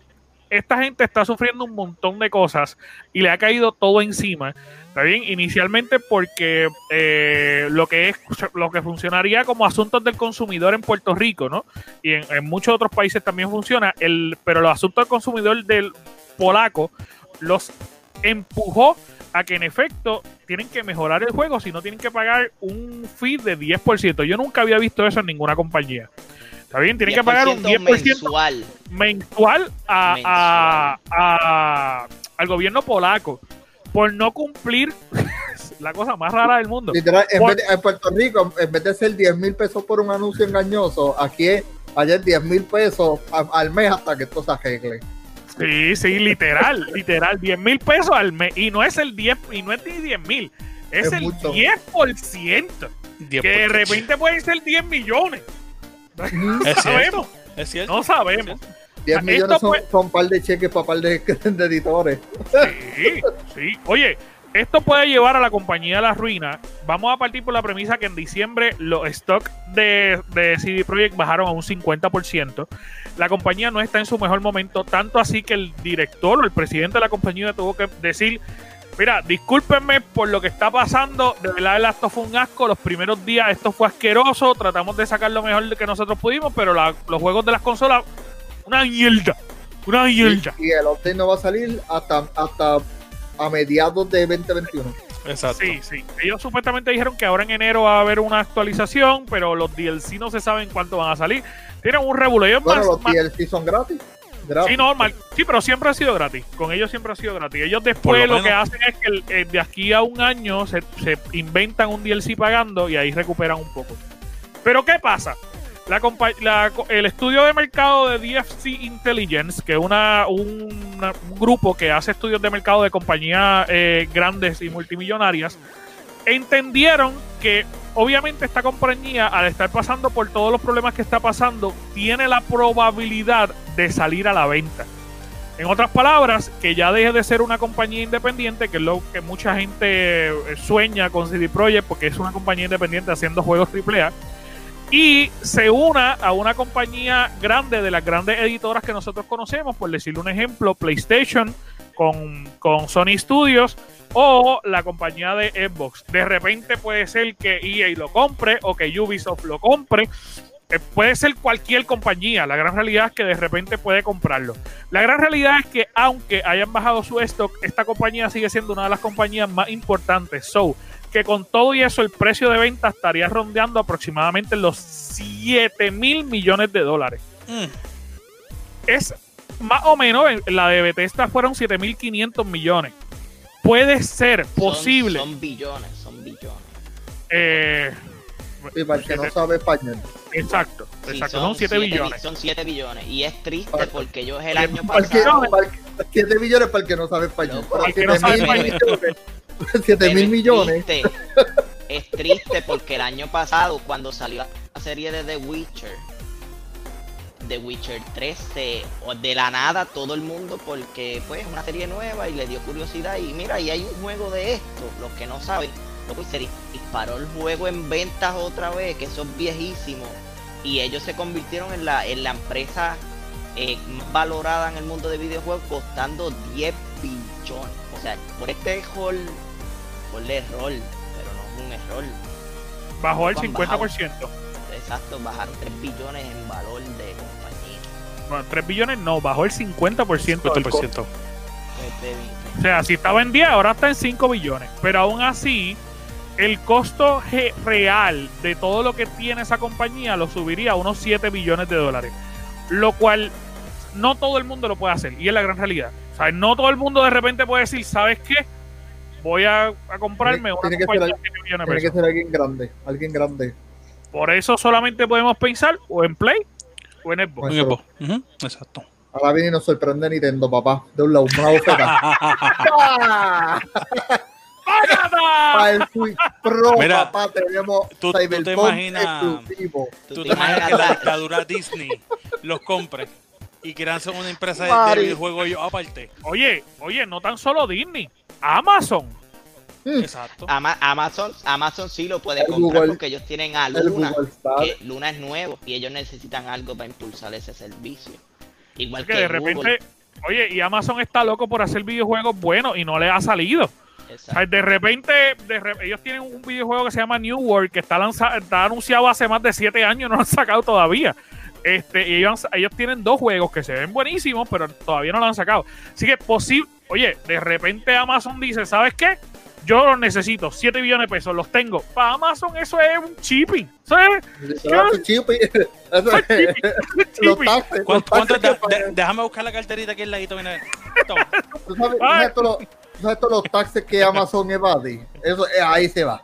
esta gente está sufriendo un montón de cosas y le ha caído todo encima. ¿Está bien? Inicialmente porque eh, lo que es lo que funcionaría como asuntos del consumidor en Puerto Rico, ¿no? Y en, en muchos otros países también funciona, el, pero los asuntos del consumidor del polaco los empujó a que en efecto tienen que mejorar el juego, si no tienen que pagar un fee de 10%. Yo nunca había visto eso en ninguna compañía. ¿Está bien? Tienen que pagar un 10% mensual. mensual a, a- a- al gobierno polaco por no cumplir la cosa más rara del mundo. Literal, en, Por- vez de- en Puerto Rico, en vez de ser 10 mil pesos por un anuncio engañoso, aquí es ayer 10 mil pesos a- al mes hasta que esto se arregle. Sí, sí, literal, literal, 10 mil pesos al mes. Y no es el 10, y no es ni 10 mil, es, Es el mucho. 10%, 10%. que de repente pueden ser 10 millones. Es No cierto, sabemos, es cierto. no sabemos. 10 Esto millones son, son un par de cheques para par de, de editores. Sí, sí. Oye, esto puede llevar a la compañía a la ruina. Vamos a partir por la premisa que en diciembre los stocks de, de CD Projekt bajaron a un 50%. La compañía no está en su mejor momento, tanto así que el director o el presidente de la compañía tuvo que decir, mira, discúlpenme por lo que está pasando, de verdad el acto fue un asco, los primeros días esto fue asqueroso, tratamos de sacar lo mejor que nosotros pudimos, pero la- los juegos de las consolas, una mierda, una mierda. Y, y el update no va a salir hasta, hasta a mediados de 2021. Exacto. Sí, sí. Ellos supuestamente dijeron que ahora en enero va a haber una actualización, pero los DLC no se saben cuánto van a salir. Tienen un revuelo. Ellos Bueno, más- los más- DLC son gratis. Gratis. Sí, normal. Sí, pero siempre ha sido gratis. Con ellos siempre ha sido gratis. Ellos después lo lo, que hacen es que el- eh, de aquí a un año se, se inventan un DLC pagando y ahí recuperan un poco. Pero ¿qué pasa? La compa- la el estudio de mercado de DFC Intelligence, que es una, una- un grupo que hace estudios de mercado de compañías eh, grandes y multimillonarias, entendieron que obviamente esta compañía, al estar pasando por todos los problemas que está pasando, tiene la probabilidad de salir a la venta. En otras palabras, que ya deje de ser una compañía independiente, que es lo que mucha gente eh, sueña con CD Projekt, porque es una compañía independiente haciendo juegos AAA, y se una a una compañía grande de las grandes editoras que nosotros conocemos, por decirle un ejemplo, PlayStation con, con Sony Studios o la compañía de Xbox. De repente puede ser que EA lo compre o que Ubisoft lo compre. Eh, puede ser cualquier compañía. La gran realidad es que de repente puede comprarlo. La gran realidad es que aunque hayan bajado su stock, esta compañía sigue siendo una de las compañías más importantes. So, que con todo y eso el precio de venta estaría rondeando aproximadamente los 7 mil millones de dólares. Mm, Es más o menos, en la de Bethesda fueron 7.500 millones. Puede ser posible. Son, billones, son billones. eh, Y para el que no sabe español. exacto, Sí, exacto, son 7 siete bi- billones. Son 7 billones. Y es triste Para- porque el para- año Para el que, pasado. para el que- 7 millones para el que no sabe español. Loco, Pero el que no 7 sabe mil español. millones. 7 pero mil es millones. triste, es triste porque el año pasado, cuando salió la serie de The Witcher, The Witcher 3 se, o de la nada todo el mundo porque pues es una serie nueva y le dio curiosidad y mira, y hay un juego de esto, los que no saben, loco, y se dis- disparó el juego en ventas otra vez, que eso es viejísimo, y ellos se convirtieron en la, en la empresa eh, más valorada en el mundo de videojuegos costando 10 billones. O sea, por este error, por el error, pero no es un error. Bajó el Han 50%. Exacto, bajaron 3 billones en valor de. Bueno, 3 billones no, bajó el 50% del costo. 50%. Pues, O sea, si estaba en 10, ahora está en 5 billones. Pero aún así, el costo real de todo lo que tiene esa compañía lo subiría a unos 7 billones de dólares. Lo cual no todo el mundo lo puede hacer. Y es la gran realidad. O sea, no todo el mundo de repente puede decir, ¿sabes qué? Voy a, a comprarme Tiene- una tiene que compañía ser de 7 billones de Tiene que pesos. ser alguien grande, alguien grande. Por eso solamente podemos pensar o en Play o en Xbox. Xbox. Exacto. Ahora viene y nos sorprende Nintendo, papá. De un lado, una bofeta. Para el Switch Pro, Mira, papá, tenemos tú- tú te imaginas- exclusivo. ¿Tú ¿Tú te imaginas que la dictadura Disney los compre y quieran hacer una empresa de, de videojuegos ellos aparte? Oye, oye, no tan solo Disney, Amazon. Mm, Exacto. Ama- Amazon, Amazon sí lo puede El comprar Google- porque ellos tienen a Luna. Que Luna es nuevo y ellos necesitan algo para impulsar ese servicio. Igual que que, de Google. repente, oye, y Amazon está loco por hacer videojuegos buenos y no le ha salido. O sea, de repente, de re- ellos tienen un videojuego que se llama New World, que está, está anunciado hace más de 7 años, no lo han sacado todavía. Este, y ellos, ellos tienen dos juegos que se ven buenísimos, pero todavía no lo han sacado. Así que posible, oye, de repente Amazon dice, ¿sabes qué? Yo los necesito, 7 billones de pesos, los tengo. Para Amazon eso es un chipping. Eso es, Literal, su chip, eso eso es es- chipping, eso es Los chipping. taxes, ¿Cuánto, los cuánto taxes da- que de- pagan. déjame buscar la carterita aquí al ladito. Mira. Toma. ¿Tú sabes. ¿sabes todos los- sabes los taxes que Amazon evade? Eso, eh, ahí se va.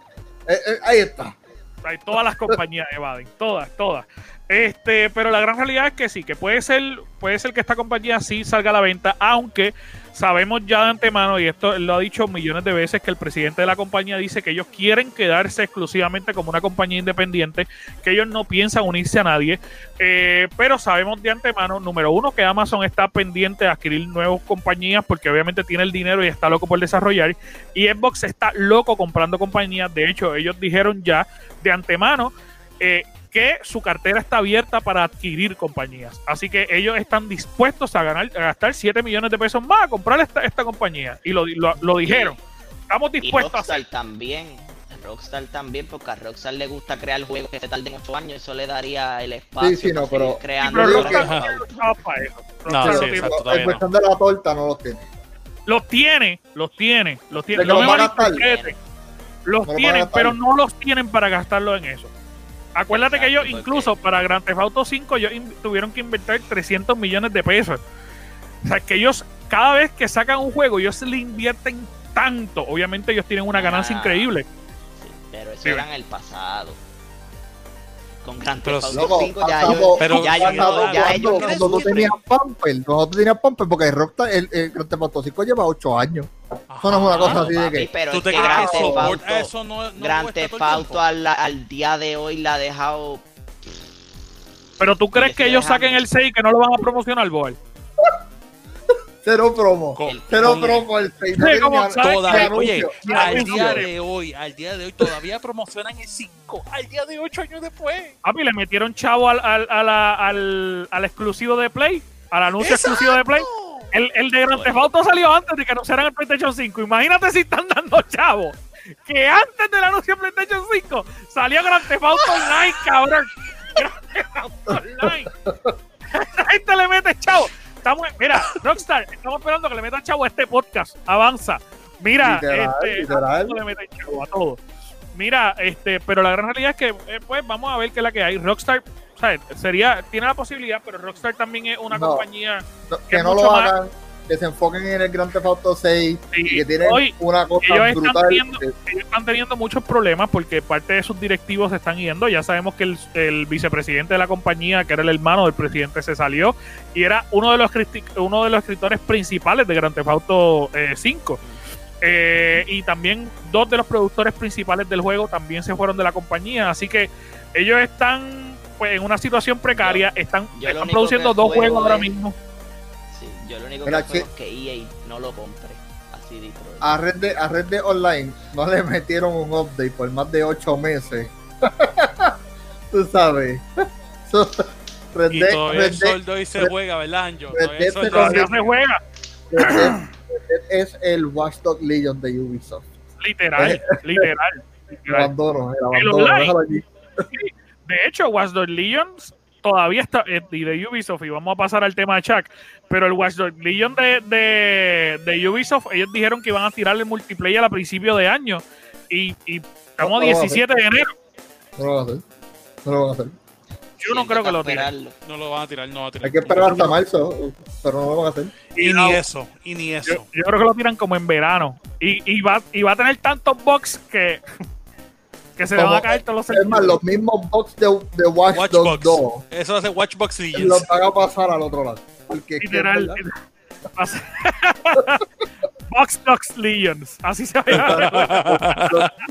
Eh, eh, ahí está. Hay todas las compañías evaden, todas, todas. Este, pero la gran realidad es que sí, que puede ser, puede ser que esta compañía sí salga a la venta, aunque sabemos ya de antemano, y esto lo ha dicho millones de veces, que el presidente de la compañía dice que ellos quieren quedarse exclusivamente como una compañía independiente, que ellos no piensan unirse a nadie, eh, pero sabemos de antemano, número uno, que Amazon está pendiente de adquirir nuevas compañías porque obviamente tiene el dinero y está loco por desarrollar, y Xbox está loco comprando compañías, de hecho ellos dijeron ya de antemano eh, que su cartera está abierta para adquirir compañías. Así que ellos están dispuestos a ganar, a gastar 7 millones de pesos más a comprar esta, esta compañía. Y lo, lo, lo dijeron. Estamos Y dispuestos a hacer. también. Rockstar también, porque a Rockstar le gusta crear juegos que se tarden 8 años, eso le daría el espacio Sí, sí, no, pero- creando. Pero Rockstar no para eso. No, sí, exacto, cuestión de la torta no los tiene. Los tiene, los tiene, los tiene. ¿De que No los me va a gastar? Los tienen, pero no los tienen para gastarlo en eso. Acuérdate que ellos, porque- incluso para Grand Theft Auto 5, ellos tuvieron que invertir 300 millones de pesos. O sea, que ellos, cada vez que sacan un juego, ellos le invierten tanto. Obviamente, ellos tienen una ganancia Ah. increíble. Sí, pero eso Dime. era en el pasado. Con Grand Pero Theft sí. Auto Loco, 5 ya ellos, pero ya, no- ya ellos cuando, siempre. tenías Pamper, nosotros teníamos Pamper porque el Rockstar, el, el Grand Theft Auto 5 lleva 8 años. Eso no es una cosa así de que. pero Tú te crees que eso no, no Grand Theft Auto al, al día de hoy la ha dejado Pero tú crees que ellos saquen el 6 y que no lo van a promocionar, Boy. Cero promo. Con- Cero con- promo el 6. Sí, como sabes Todavía, oye, al día de hoy, al día de hoy todavía promocionan el 5, al día de 8 años después. Papi, le metieron chavo al, al, a la- al, al exclusivo de Play, al anuncio exclusivo de Play. El, el de Grand Theft Auto salió antes de que anunciaran el PlayStation 5. Imagínate si están dando chavo. Que antes del anuncio de PlayStation 5 salió Grand Theft Auto Online, cabrón. Grand Theft Auto Online. Esa gente le mete chavo. Estamos, mira, Rockstar, estamos esperando que le metan chavo a este podcast. Avanza. Mira, Literal, este, literal. le meten chavo a todo. Mira, este, pero la gran realidad es que, eh, pues, vamos a ver qué es la que hay. Rockstar, o sea, sería, tiene la posibilidad, pero Rockstar también es una No. compañía No, que no mucho lo más- hagan, que se enfoquen en el Grand Theft Auto 6 y y que tienen hoy una cosa ellos están brutal. teniendo- que- ellos están teniendo muchos problemas porque parte de sus directivos se están yendo. Ya sabemos que el, el vicepresidente de la compañía, que era el hermano del presidente, se salió y era uno de los uno de los escritores principales de Grand Theft Auto eh, 5. Eh, y también dos de los productores principales del juego también se fueron de la compañía. Así que ellos están pues, en una situación precaria. están yo están produciendo dos juego juegos ahora mismo. Yo lo único Mira, que che- es que EA no lo compre. Así Detroit. A Red, de, a Red de Online no le metieron un update por más de 8 meses. Tú sabes. So, Red Y Dead- todavía Red el Dead- soldo y se Red- juega, ¿verdad, Anjo? Red Todavía el Dead soldo- se Todavía se juega, Red Dead- Red Dead es el Watchdog Legion de Ubisoft. literal, literal. El literal. abandono, el abandono. De hecho, Watch Dogs Legions todavía está, eh, y de Ubisoft, y vamos a pasar al tema de Chuck, pero el Watch Dogs Legion de, de, de Ubisoft, ellos dijeron que iban a tirar el multiplayer a principio de año, y, y estamos No, no, 17 de enero. No lo van a hacer. No lo van a hacer. Yo no creo que lo tiren. No lo van a tirar, no van a tirar. Hay que esperar hasta marzo, pero no lo van a hacer. Y No. ni eso, y ni Yo, eso. yo creo que lo tiran como en verano. Y, y, va, y va a tener tantos bugs que, que se le van a caer todos los Es más, los mismos box de, de Watch Dogs Watchbox. 2 Eso va a ser Watchbox Legends. los van a pasar al otro lado. Porque Literal. Box Dogs Legions. Así se llama.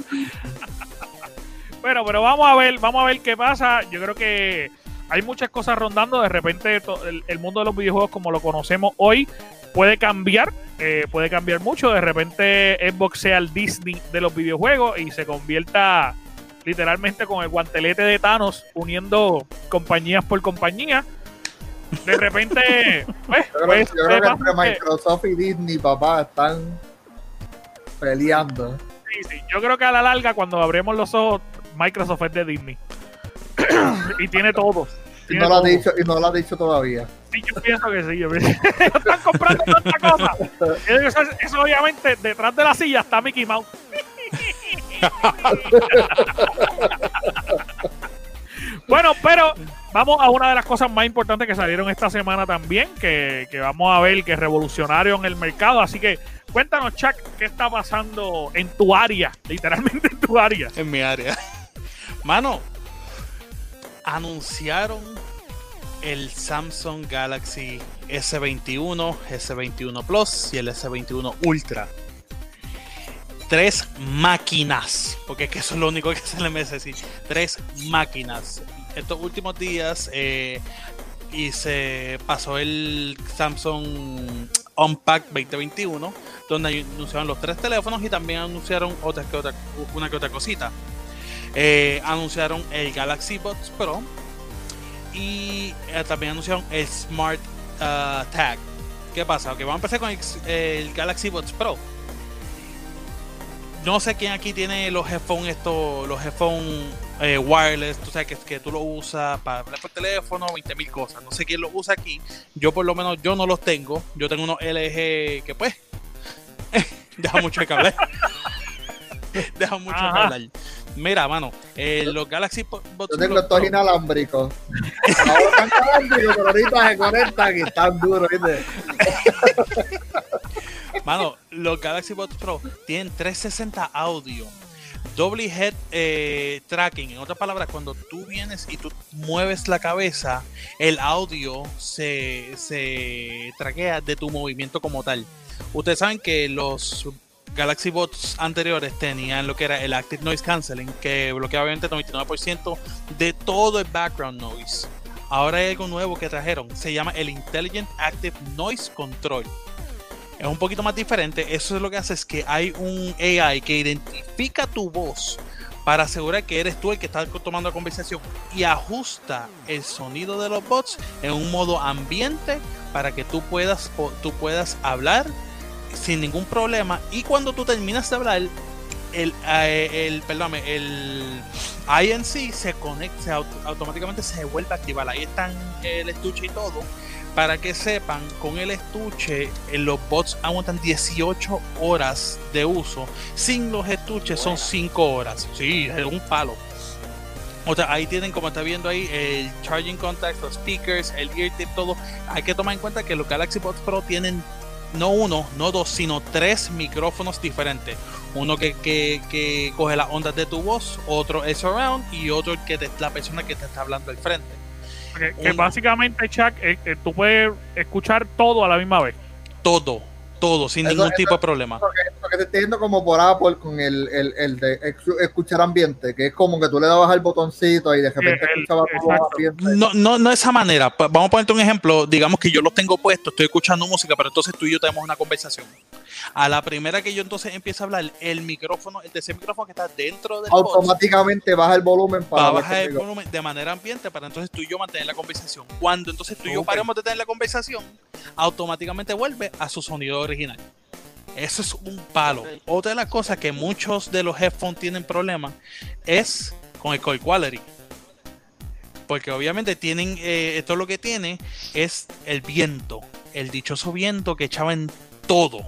Bueno, pero vamos a ver, vamos a ver qué pasa. Yo creo que hay muchas cosas rondando. De repente el, el mundo de los videojuegos como lo conocemos hoy puede cambiar, eh, puede cambiar mucho. De repente Xbox sea el Disney de los videojuegos y se convierta literalmente con el guantelete de Thanos uniendo compañías por compañía. De repente, pues, Yo creo, pues, yo creo que entre que- Microsoft y Disney, papá, están peleando. Sí, sí. Yo creo que a la larga, cuando abremos los ojos, Microsoft es de Disney. y tiene todo. Y no, lo ha todo. dicho, y no lo ha dicho todavía. Sí, yo pienso que sí. Yo pienso- están comprando tanta cosa. Eso, eso, obviamente, detrás de la silla está Mickey Mouse. bueno, pero vamos a una de las cosas más importantes que salieron esta semana también, que, que vamos a ver que es revolucionario en el mercado. Así que cuéntanos, Chuck, qué está pasando en tu área, literalmente en tu área. en mi área. Mano, anunciaron el Samsung Galaxy S21, S21 Plus y el S21 Ultra. Tres máquinas, porque es que eso es lo único que se le me decir. Tres máquinas. Estos últimos días eh, y se pasó el Samsung Unpack 2021, donde anunciaron los tres teléfonos y también anunciaron otras una que otra cosita. Eh, anunciaron el Galaxy Buds Pro y eh, también anunciaron el Smart uh, Tag. ¿Qué pasa? Ok, vamos a empezar con el, el Galaxy Buds Pro. No sé quién aquí tiene los headphones, estos, los headphones eh, wireless, tú sabes que, que tú lo usas para hablar por teléfono, 20 mil cosas. No sé quién los usa aquí. Yo por lo menos yo no los tengo. Yo tengo unos LG que pues deja mucho que hablar. deja mucho que Ajá. hablar. Mira, mano, eh, los Galaxy Buds Yo tengo Pro- estos inalámbricos. Ahora están inalámbricos, pero ahorita se conectan y están duros, ¿viste? Mano, los Galaxy Buds Pro tienen 360 audio, doble head eh, tracking. En otras palabras, cuando tú vienes y tú mueves la cabeza, el audio se, se traquea de tu movimiento como tal. Ustedes saben que los Galaxy Buds anteriores tenían lo que era el Active Noise Cancelling, que bloqueaba obviamente el 99% de todo el background noise. Ahora hay algo nuevo que trajeron, se llama el Intelligent Active Noise Control es un poquito más diferente. Eso es lo que hace es que hay un AI que identifica tu voz para asegurar que eres tú el que está tomando la conversación y ajusta el sonido de los bots en un modo ambiente para que tú puedas, tú puedas hablar sin ningún problema y cuando tú terminas de hablar el, eh, el perdóname, el INC se conecta, se automáticamente se vuelve a activar. Ahí están el estuche y todo para que sepan, con el estuche, eh, los bots aguantan 18 horas de uso. Sin los estuches son 5 horas. Sí, es un palo. O sea, ahí tienen, como está viendo ahí, el charging contact, los speakers, el ear tip, todo. Hay que tomar en cuenta que los Galaxy Buds Pro tienen no uno, no dos, sino tres micrófonos diferentes. Uno que, que, que coge las ondas de tu voz, otro es surround y otro que te- la persona que te está hablando al frente. Que, básicamente, Chuck, eh, eh, tú puedes escuchar todo a la misma vez. todo, todo, sin Eso- ningún eso- tipo de problema. Porque, porque te estoy yendo como por Apple con el, el, el de escuchar ambiente, que es como que tú le dabas al botoncito y de repente el- escuchabas todo exacto. ambiente. No, no, no de esa manera. Vamos a ponerte un ejemplo. Digamos que yo los tengo puestos, estoy escuchando música, pero entonces tú y yo tenemos una conversación. A la primera que yo entonces empiezo a hablar, el micrófono, el tercer micrófono que está dentro del box, Automáticamente baja el volumen para va a bajar el conmigo. volumen de manera ambiente para entonces tú y yo mantener la conversación. Cuando entonces tú y yo Ok. paremos de tener la conversación, automáticamente vuelve a su sonido original. Eso es un palo. Otra de las cosas que muchos de los headphones tienen problemas es con el call quality. Porque obviamente tienen, eh, esto lo que tiene es el viento, el dichoso viento que echaba en todo.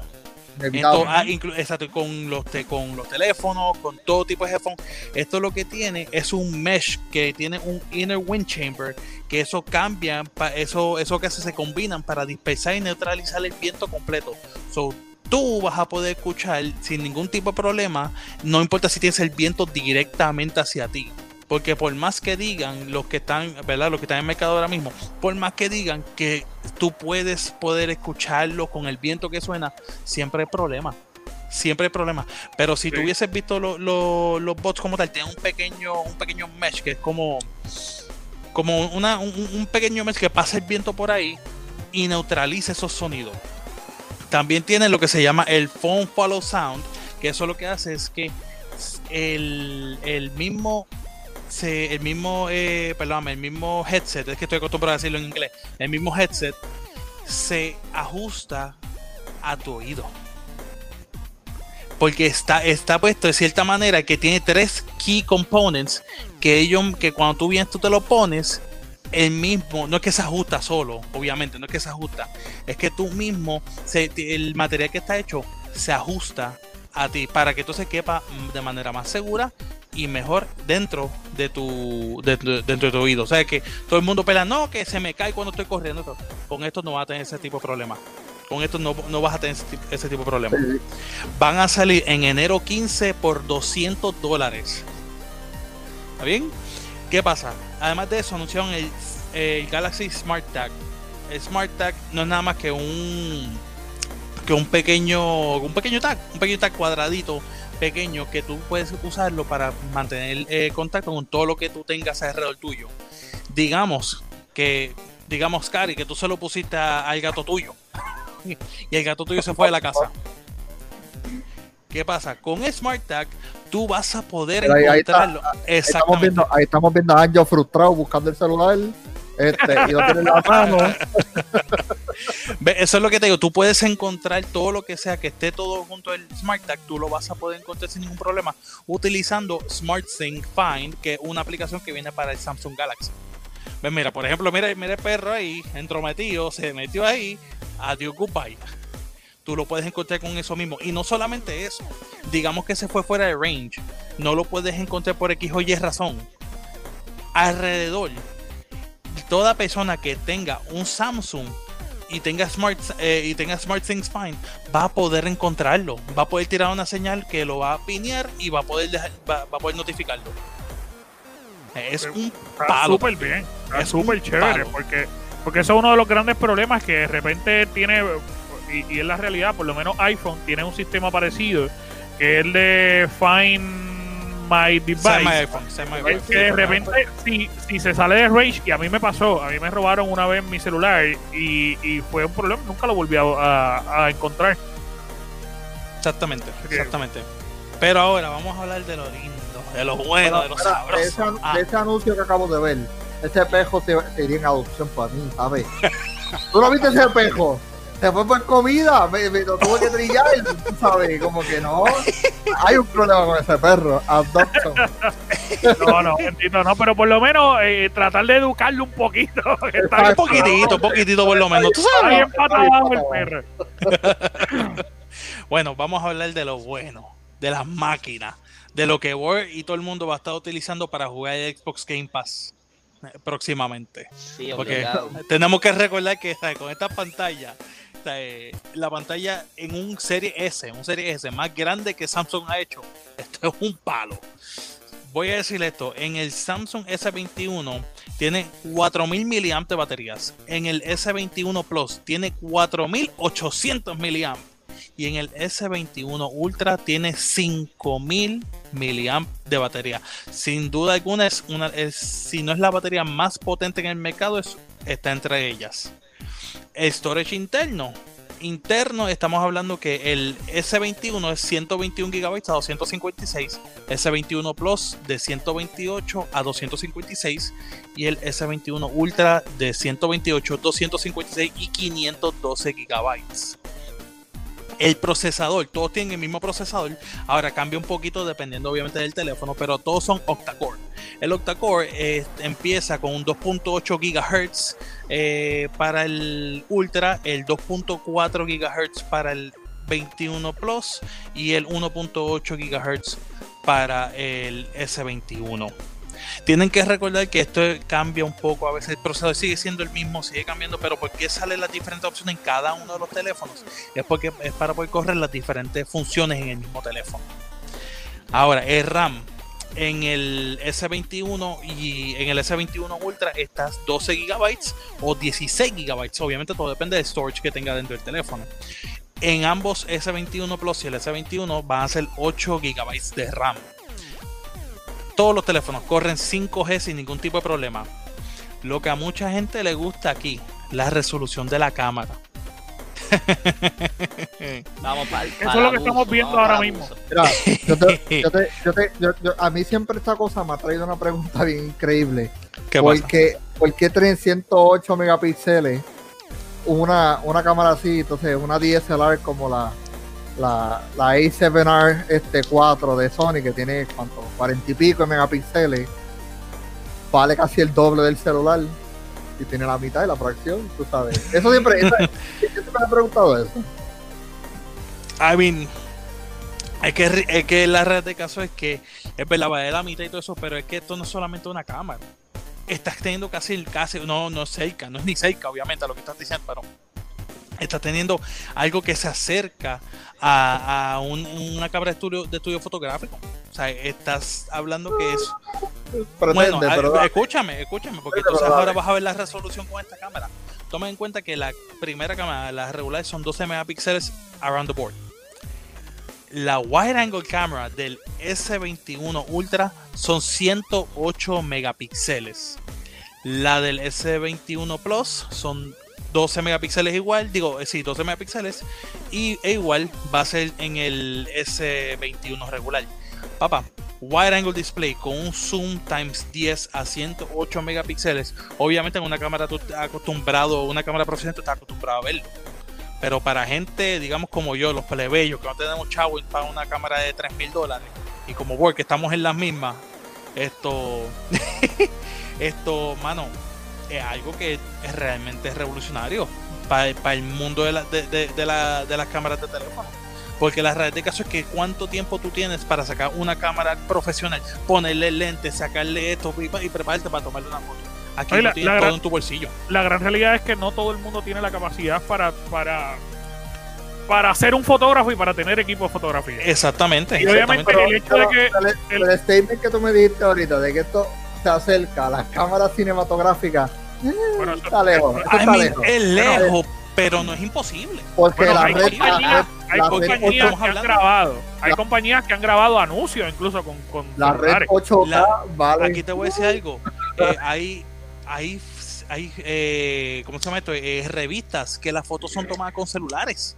Inevitable. Ento- ah, exacto, con los, te- con los teléfonos, con todo tipo de headphones. Esto lo que tiene es un mesh que tiene un inner wind chamber, que eso cambia, pa- eso, eso que hace se combinan para dispersar y neutralizar el viento completo. So, tú vas a poder escuchar sin ningún tipo de problema, no importa si tienes el viento directamente hacia ti. Porque por más que digan los que están, ¿verdad? Los que están en el mercado ahora mismo, por más que digan que tú puedes poder escucharlo con el viento que suena, siempre hay problema. Siempre hay problema. Pero si Sí. tú hubieses visto lo- lo- los bots como tal, tienen un pequeño, un pequeño mesh que es como, como una, un, un pequeño mesh que pasa el viento por ahí y neutraliza esos sonidos. También tienen lo que se llama el Phone Follow Sound, que eso lo que hace es que el, el mismo el mismo eh, perdóname, el mismo headset, es que estoy acostumbrado a decirlo en inglés, el mismo headset se ajusta a tu oído. Porque está, está puesto de cierta manera que tiene tres key components que ellos, que cuando tú vienes tú te lo pones, el mismo, no es que se ajusta solo, obviamente, no es que se ajusta, es que tú mismo, se- el material que está hecho se ajusta a ti para que entonces quepa de manera más segura y mejor dentro de tu de- de- dentro de tu oído. O sea que todo el mundo pela, no, que se me cae cuando estoy corriendo. Con esto no vas a tener ese tipo de problema. Con esto no, no vas a tener ese tipo, ese tipo de problema. Van a salir en enero 15 por 200 dólares. ¿Está bien? ¿Qué pasa? Además de eso, anunciaron el, el Galaxy Smart Tag. El Smart Tag no es nada más que un que un pequeño un pequeño tag, un pequeño tag cuadradito pequeño que tú puedes usarlo para mantener eh, contacto con todo lo que tú tengas alrededor tuyo. Digamos que digamos Cari que tú se lo pusiste a- al gato tuyo y el gato tuyo se fue de la casa. ¿Qué pasa? Con Smart Tag tú vas a poder ahí- ahí está. encontrarlo. Ahí estamos, viendo, ahí estamos viendo a Angel frustrado buscando el celular este, y lo tiene en la mano. Eso es lo que te digo, tú puedes encontrar todo lo que sea que esté todo junto al Smart Tag, tú lo vas a poder encontrar sin ningún problema utilizando SmartSync Find, que es una aplicación que viene para el Samsung Galaxy. Ven, mira, por ejemplo, mira, mira el perro ahí, entrometido, se metió ahí, adiós, goodbye. Tú lo puedes encontrar con eso mismo. Y no solamente eso, digamos que se fue fuera de range, no lo puedes encontrar por X o Y razón. Alrededor, toda persona que tenga un Samsung y tenga Smart eh, y tenga SmartThings Find va a poder encontrarlo, va a poder tirar una señal que lo va a pinear y va a poder dejar- va, va a poder notificarlo. Es un Está palo. súper bien, Es súper chévere, palo. porque, porque eso es uno de los grandes problemas que de repente tiene, y, y es la realidad, por lo menos iPhone tiene un sistema parecido, que es el de Find My Device. IPhone, iPhone. que de repente, si, si se sale de Rage, y a mí me pasó, a mí me robaron una vez mi celular y, y fue un problema, nunca lo volví a, a- a encontrar. Exactamente, exactamente. Pero ahora vamos a hablar de lo lindo, de lo bueno, de lo ese, sabroso. anu- Ah, de ese anuncio que acabo de ver, ese espejo se, se iría en adopción para mí, ¿sabes? ¿Tú no viste ese espejo? Se fue por comida, me, me lo tuve que trillar, tú sabes, como que no. Hay un problema con ese perro, adoption. No, no, entiendo, no, pero por lo menos eh, tratar de educarlo un poquito. está un poquitito, un poquitito por lo menos. ¿Tú está sabes? bien patado el perro. Bueno, vamos a hablar de lo bueno, de las máquinas, de lo que Word y todo el mundo va a estar utilizando para jugar el Xbox Game Pass eh, próximamente. Sí, Porque tenemos que recordar que con esta pantalla, ¿sabes? la pantalla en un Serie S, un Serie S más grande que Samsung ha hecho, esto es un palo. Voy a decir esto, en el Samsung S21 tiene 4000 mAh de baterías, en el S21 Plus tiene 4800 mAh. y en el S21 Ultra tiene 5000 miliamp de batería. Sin duda alguna es una es, si no es la batería más potente en el mercado es, está entre ellas. Storage interno. Interno estamos hablando que el S21 es 121 GB a 256, S21 Plus de 128 a 256 y el S21 Ultra de 128, 256 y 512 GB el procesador, todos tienen el mismo procesador. Ahora cambia un poquito dependiendo obviamente del teléfono, pero todos son octa-core. El octa-core eh, empieza con un 2.8 GHz eh, para el Ultra, el 2.4 GHz para el 21 Plus y el 1.8 GHz para el S21. Tienen que recordar que esto cambia un poco, a veces el procesador sigue siendo el mismo, sigue cambiando, pero ¿por qué salen las diferentes opciones en cada uno de los teléfonos? Es porque es para poder correr las diferentes funciones en el mismo teléfono. Ahora, el RAM en el S21 y en el S21 Ultra estás 12 GB o 16 GB. Obviamente todo depende del storage que tenga dentro del teléfono. En ambos S21 Plus y el S21 van a ser 8 GB de RAM todos los teléfonos corren 5G sin ningún tipo de problema. Lo que a mucha gente le gusta aquí, la resolución de la cámara. Vamos para Eso es lo que estamos viendo ahora mismo. a mí siempre esta cosa me ha traído una pregunta bien increíble. ¿Qué porque, ¿Por qué tienen 108 megapíxeles una, una cámara así? Entonces, una DSLR como la, la, la A7R este 4 de Sony que tiene cuánto, 40 y pico de megapíxeles, vale casi el doble del celular y tiene la mitad de la fracción, tú sabes. Eso siempre, eso, siempre me he preguntado eso. I mean, es que, es que la red de caso es que es verdad, vale la mitad y todo eso, pero es que esto no es solamente una cámara. Estás teniendo casi, casi, no, no es cerca, no es ni cerca, obviamente, a lo que estás diciendo, pero está teniendo algo que se acerca a, una cámara de estudio, de estudio fotográfico. O sea, estás hablando que es. bueno, escúchame, escúchame, porque entonces ahora vas a ver la resolución con esta cámara. Toma en cuenta que la primera cámara, las regulares, son 12 megapíxeles around the board. La wide angle camera del S21 Ultra son 108 megapíxeles. La del S21 Plus son 12 megapíxeles igual, digo, eh, sí, 12 megapíxeles y e igual va a ser en el S21 regular. Papá, wide angle display con un zoom times 10 a 108 megapíxeles. Obviamente en una cámara tú estás acostumbrado, una cámara profesional tú estás acostumbrado a verlo. Pero para gente, digamos como yo, los plebeyos que no tenemos chavo para una cámara de 3 mil dólares y como work que estamos en las mismas, esto, esto, mano, es algo que es realmente revolucionario para, el mundo de, de, las cámaras de teléfono. Porque la realidad de caso es que cuánto tiempo tú tienes para sacar una cámara profesional, ponerle lentes, sacarle esto y, prepararte para tomarle una foto. Aquí lo tienes todo en tu bolsillo. La gran realidad es que no todo el mundo tiene la capacidad para, para, para ser un fotógrafo y para tener equipo de fotografía. Exactamente. Y obviamente el hecho de que. El, statement que tú me dijiste ahorita de que esto se acerca a las cámaras cinematográficas. Bueno, está lejos. Es lejos, pero no es imposible. Porque la hay red, compañías, hay compañías que han grabado, hay compañías que han grabado anuncios incluso con, con la red 8K, vale. Aquí te voy a decir algo. Eh, hay, hay, hay eh, ¿cómo se llama esto? Eh, revistas que las fotos son tomadas con celulares.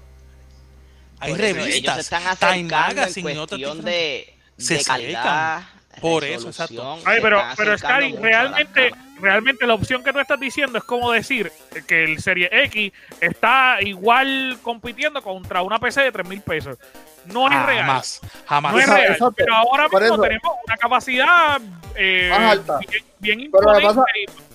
Hay revistas, ellos están Time Magazine en cuestión de, de calidad, por eso, exacto. Ay, pero, pero Scary, realmente, realmente la opción que tú estás diciendo es como decir que el Serie X está igual compitiendo contra una PC de 3 mil pesos. No es real. Jamás, jamás. No es real. Pero ahora mismo tenemos una capacidad eh, bien, importante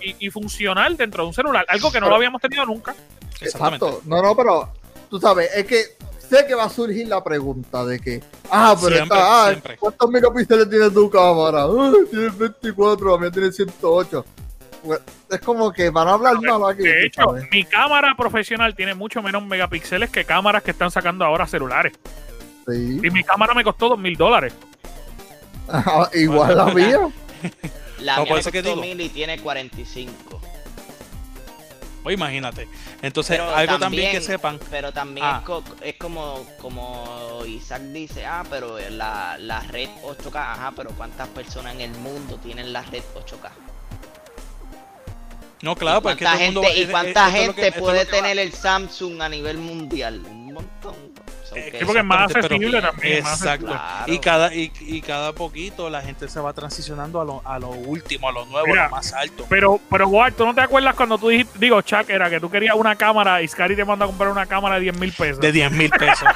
y, funcional dentro de un celular. Algo que no lo habíamos tenido nunca. Exacto. No, no, pero tú sabes, es que sé que va a surgir la pregunta de que, ah, pero está, ah, ¿cuántos megapíxeles tiene tu cámara? tiene 24, a mí tiene 108. Pues, es como que van a hablar malo aquí. De hecho, mi cámara profesional tiene mucho menos megapíxeles que cámaras que están sacando ahora celulares. Sí. Y mi cámara me costó dos mil dólares. igual la mía. La no, mía costó mil y tiene 45. O imagínate. Entonces, Pero algo también, que sepan. Pero también Ah. es, co- es como, como Isaac dice, ah, pero la, la red 8K, ajá, pero ¿cuántas personas en el mundo tienen la red 8K? No, claro, ¿Y pues cuánta todo el mundo. gente, ¿y cuánta gente que- puede va. tener el Samsung a nivel mundial? Que Sí, porque es más accesible también. Exacto. Claro. Y cada, y, y cada poquito la gente se va transicionando a lo, a lo último, a lo nuevo, Mira, a lo más alto. Pero, pero Ward, ¿tú no te acuerdas cuando tú dijiste, digo, Chuck, era que tú querías una cámara y Scary te manda a comprar una cámara de 10 mil pesos? De 10 mil pesos.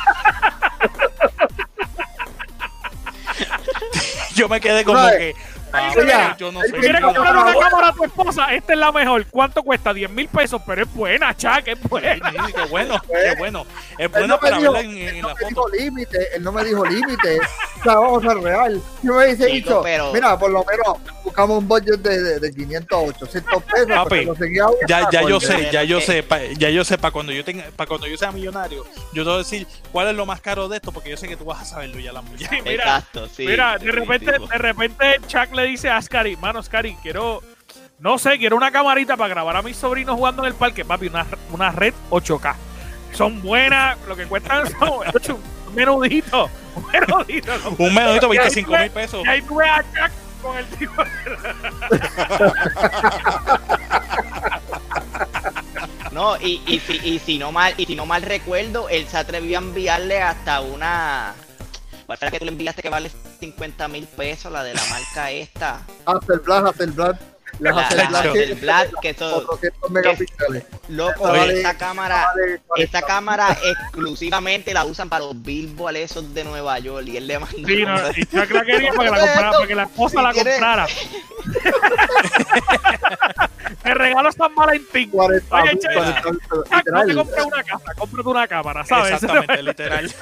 Yo me quedé como Right. que. Oye, "Ah, yo no el sé. ¿Tú quieres comprar una cámara a tu esposa? Esta es la mejor. ¿Cuánto cuesta? 10 mil pesos, pero es buena, Chuck, es buena. Sí, Qué bueno, qué bueno. Es buena no me para dijo, verla en, él en no la me foto. dijo límite, él no me dijo límite. o sea, vamos a ser real. Yo me dice Chico, pero- mira, por lo menos buscamos un budget de, de, de 500 800 pesos. Papi, Ya, ya yo sé, ya yo sé, pa- ya yo sé, para cuando yo tenga, para cuando yo sea millonario, yo te voy a decir cuál es lo más caro de esto, porque yo sé que tú vas a saberlo ya la mujer. Sí, mira, Exacto, sí. Mira, de repente, de repente Chuck le dice a Scary, mano, Scary, quiero, no sé, quiero una camarita para grabar a mis sobrinos jugando en el parque, papi, una, una red 8K. Son buenas, lo que cuestan son un menudito, un menudito. Un menudito, Y ahí 25 tú mil pesos. Y ahí a con el tipo. No, y, y, si, y si no mal, y si no mal recuerdo, él se atrevió a enviarle hasta una. ¿Cuál fue la que tú le enviaste que vale 50 mil pesos? La de la marca esta. Hasselblad, Hasselblad. La La, la Hasselblad que- Hasselblad, que eso, 400 megapíxeles. loco, Oye, esa cámara, Vale, esa cámara exclusivamente la usan para los billboards esos de Nueva York y él le mandó. Sí, no, y Chuck la quería para que la, comprara, para que la esposa Si la quiere- comprara. Te regalo San Valentín. 40 Oye, che, 40 mil, Chuck, no te compres una casa, cómprate una cámara, ¿sabes? Exactamente, literal.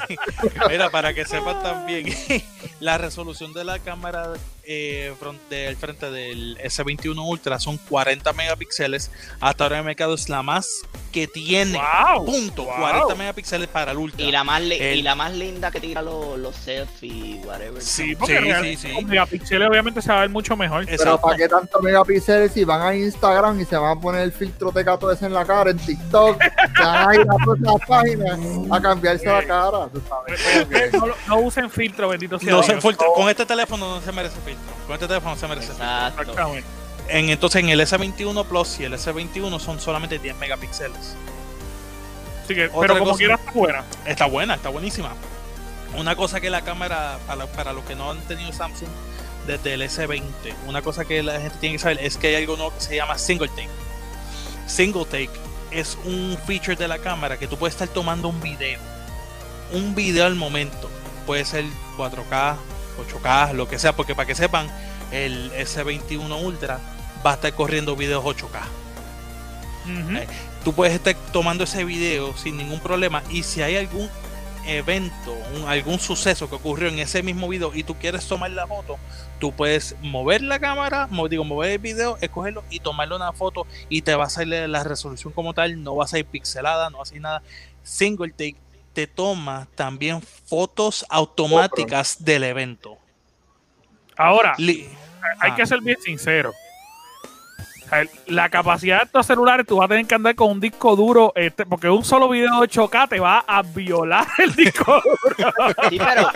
Mira, para que sepan también, la resolución de la cámara eh, front- del frente del S21 Ultra son 40 megapíxeles. Hasta ahora en el mercado es la más que tiene. Wow, punto. wow. 40 megapíxeles para el Ultra. Y la más li- El- y la más linda que tira los, los selfies, whatever. Sí, porque Sí, sí, sí. megapíxeles obviamente se va a ver mucho mejor. Pero Exacto. ¿para qué tanto megapíxeles si van a Instagram y se van a poner el filtro de gato ese en la cara, en TikTok, se van a ir a todas esas páginas a cambiarse la cara? ¿tú sabes? No, no usen filtro, bendito sea No se filtro. Con este teléfono no se merece filtro. Con este teléfono no se merece filtro. Exacto. Exactamente. En, entonces en el S21 Plus y el S21 son solamente 10 megapíxeles. Así que, pero como cosa. quiera está buena. Está buena, está buenísima. Una cosa que la cámara, para, para los que no han tenido Samsung desde el S20, una cosa que la gente tiene que saber es que hay algo nuevo que se llama Single Take. Single Take es un feature de la cámara que tú puedes estar tomando un video. Un video al momento. Puede ser 4K, 8K, lo que sea, porque para que sepan, el S21 Ultra va a estar corriendo videos 8K Ujú. Eh, tú puedes estar tomando ese video sin ningún problema y si hay algún evento, un- algún suceso que ocurrió en ese mismo video y tú quieres tomar la foto, tú puedes mover la cámara, mo- digo, mover el video, escogerlo y tomarle una foto y te va a salir la resolución como tal, no va a ser pixelada, no va a ser nada. Single take te toma también fotos automáticas del evento. Ahora, Li- hay Ah. que ser bien sincero. La capacidad de estos celulares, tú vas a tener que andar con un disco duro, este, porque un solo video 8K te va a violar el disco duro. Sí, pero,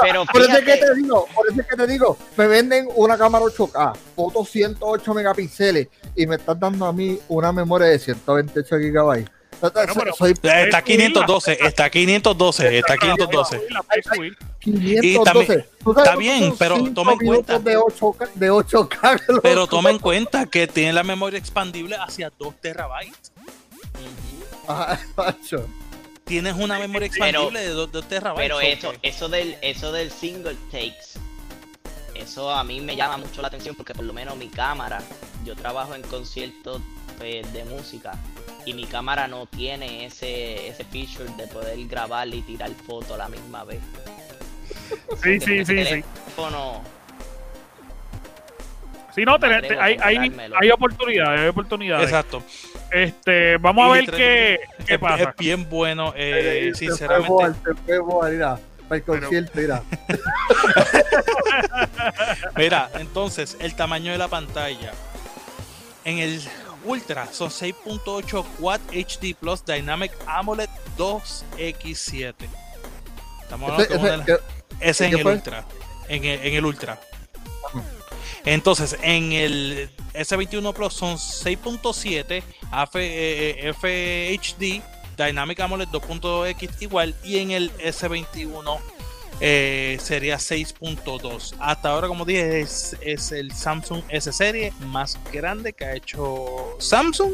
pero Por eso es que te digo, por eso es que te digo, me venden una cámara 8K, fotos 108 megapíxeles y me estás dando a mí una memoria de 128 gigabytes. Bueno, pero- Soy Está 512, está 512, está 512. La puedes subir. 512. ¿Tú sabes está bien, pero toma en cuenta. De 8K, de 8K Pero toma en cuenta que tiene la memoria expandible hacia 2 terabytes. Ajá. Tienes una memoria Pero- expandible de 2, terabytes. pero eso, eso del, eso del single takes, eso a mí me llama mucho la atención porque por lo menos mi cámara, yo trabajo en conciertos pues, de música y mi cámara no tiene ese, ese feature de poder grabar y tirar fotos a la misma vez. Sí, sí, sí, sí. teléfono- Si no, te- te- hay, hay, hay oportunidades, hay oportunidades. Exacto. Este, vamos a ver qué, qué pasa. es bien bueno, eh, sinceramente. Boal, mira, para el concierto, mira. Mira, entonces, el tamaño de la pantalla. En el Ultra son 6.8 Quad HD Plus Dynamic AMOLED 2X7. Estamos hablando Ese- de en ¿qué el? Ultra. En el, en el Ultra. Entonces, en el S21 Plus son 6.7 F- eh, FHD Dynamic AMOLED 2.x igual y en el S21 eh, sería 6.2. Hasta ahora, como dije, es, es el Samsung S serie más grande que ha hecho Samsung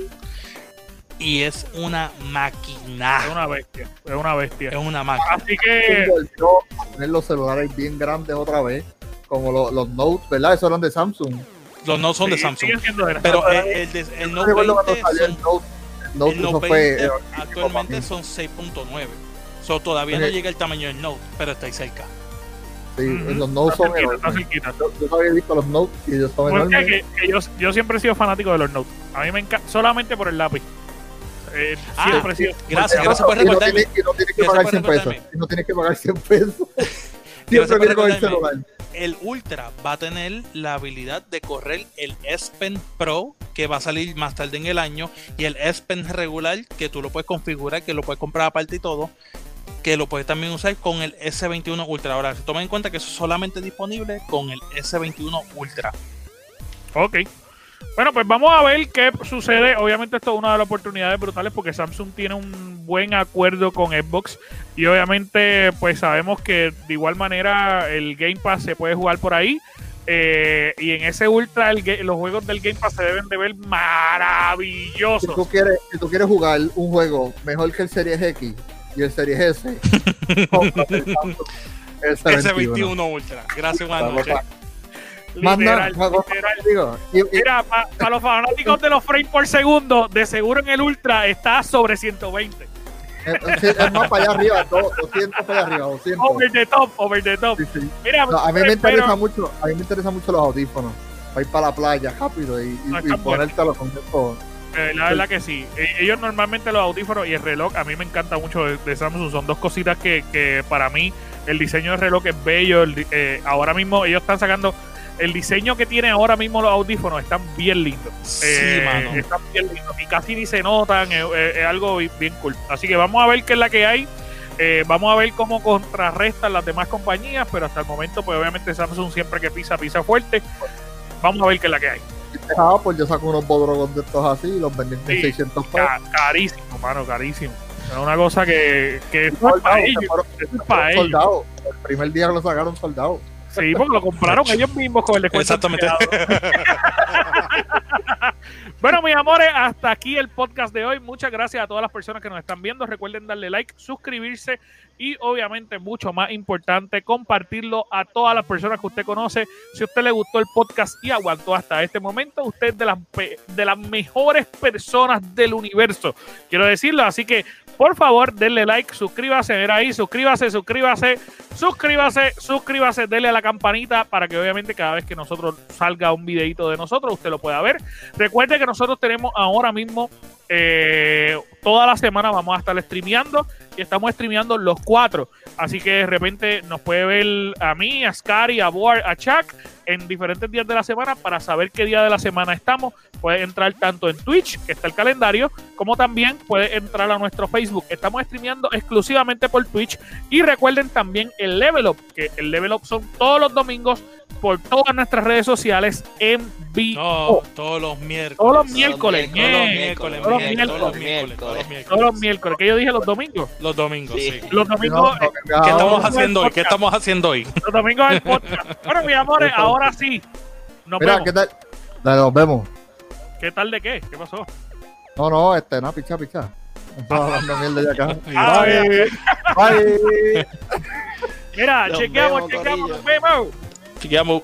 y es una máquina. Es una bestia. Es una bestia. Es una máquina. Así que. volvió a poner los celulares bien grandes otra vez, como lo- los Note, ¿verdad? Esos eran de Samsung. Los no son de Samsung. Pero el, el, de- el No Note recuerdo cuando 20 salió son el Note. El Note, el eso Note fue, 20 eh, actualmente son 6.9. So, todavía no llega el tamaño del Note, pero está ahí cerca. Sí, los Note Está son enormes. Yo, yo había visto los Note y ellos son enormes. que, que yo, yo siempre he sido fanático de los Note. A mí me encanta, solamente por el lápiz. Eh, Ah, siempre he sido. Gracias, gracias no- por y no recordarme. tienes- y no tienes que pagar por 100 pesos. Y no tienes que pagar 100 pesos. Siempre viene con el celular. El Ultra va a tener la habilidad de correr el S Pen Pro, que va a salir más tarde en el año, y el S Pen regular, que tú lo puedes configurar, que lo puedes comprar aparte y todo, que lo puedes también usar con el S21 Ultra. Ahora, toma en cuenta que es solamente disponible con el S21 Ultra. Ok. Bueno, pues vamos a ver qué sucede. Obviamente esto es una de las oportunidades brutales porque Samsung tiene un buen acuerdo con Xbox y obviamente pues sabemos que de igual manera el Game Pass se puede jugar por ahí. Eh, y en ese Ultra el los juegos del Game Pass se deben de ver Si maravillosos. tú, quieres, si tú quieres jugar un juego mejor que el Series X y el Series S, el Samsung S21. S21 Ultra. Gracias, buenas noches. Más nada, Literal, una cosa literal. que digo, y- y- Mira, para los fanáticos de los frames por segundo, de seguro en el Ultra está sobre 120. eh, sí, es más para allá arriba, do- 200 para allá arriba, 200. Over the top, over the top. Sí, sí. Mira, No, a mí me pero- interesa mucho, a mí me interesan mucho los audífonos. Para ir para la playa rápido y, y, y buenos. ponértelo con. Eh, la verdad que sí. Eh, ellos normalmente los audífonos y el reloj, a mí me encanta mucho de, de Samsung. Son dos cositas que, que para mí el diseño del reloj es bello. El eh, ahora mismo ellos están sacando el diseño que tienen ahora mismo los audífonos están bien lindos. Sí, Eh, mano. Están bien lindos y casi ni se notan. Es, es- es algo bi- bien cool. Así que vamos a ver qué es la que hay. Eh, vamos a ver cómo contrarrestan las demás compañías, pero hasta el momento, pues obviamente Samsung siempre que pisa, pisa fuerte. Vamos a ver qué es la que hay. Ah, pues yo saco unos bodrogos de estos así y los venden en Sí. 600 pesos. Ca- carísimo, mano, carísimo. Es una cosa que, que es Soldado, para ellos. es para ellos. El primer día que lo sacaron soldados. Sí, porque lo compraron ellos mismos con el descuento. Exactamente. Bueno, mis amores, hasta aquí el podcast de hoy. Muchas gracias a todas las personas que nos están viendo. Recuerden darle like, suscribirse y obviamente, mucho más importante, compartirlo a todas las personas que usted conoce. Si a usted le gustó el podcast y aguantó hasta este momento, usted es de las, de las mejores personas del universo. Quiero decirlo, así que por favor, denle like, suscríbase, ver ahí, suscríbase, suscríbase, suscríbase, suscríbase, denle a la campanita para que obviamente cada vez que nosotros salga un videito de nosotros, usted lo pueda ver. Recuerde que nosotros tenemos ahora mismo eh, toda la semana vamos a estar streameando y estamos streameando los cuatro. Así que de repente nos puede ver a mí, a Scary, a Boar, a Chuck en diferentes días de la semana para saber qué día de la semana estamos. Puede entrar tanto en Twitch, que está el calendario, como también puede entrar a nuestro Facebook. Estamos streameando exclusivamente por Twitch. Y recuerden también el Level Up, que el Level Up son todos los domingos por todas nuestras redes sociales en vivo. No, todos los miércoles. Todos los miércoles, Todos los miércoles, Todos los bien, todos los miércoles. miércoles, todos los miércoles. Todos los miércoles, que yo dije los domingos. Los domingos, Sí. sí. Los No, domingos, no, eh, que ¿Qué estamos no, haciendo hoy? ¿Qué estamos haciendo hoy? los domingos del podcast. Bueno, mis amores, ahora sí. Nos Mira, vemos. ¿qué tal? Dale, nos vemos. ¿Qué tal de qué? ¿Qué pasó? No, no, este, no, picha, picha. Estamos hablando mierda ya acá. Bye. Bye. Mira, chequeamos, chequeamos, nos vemos. Chequeamos.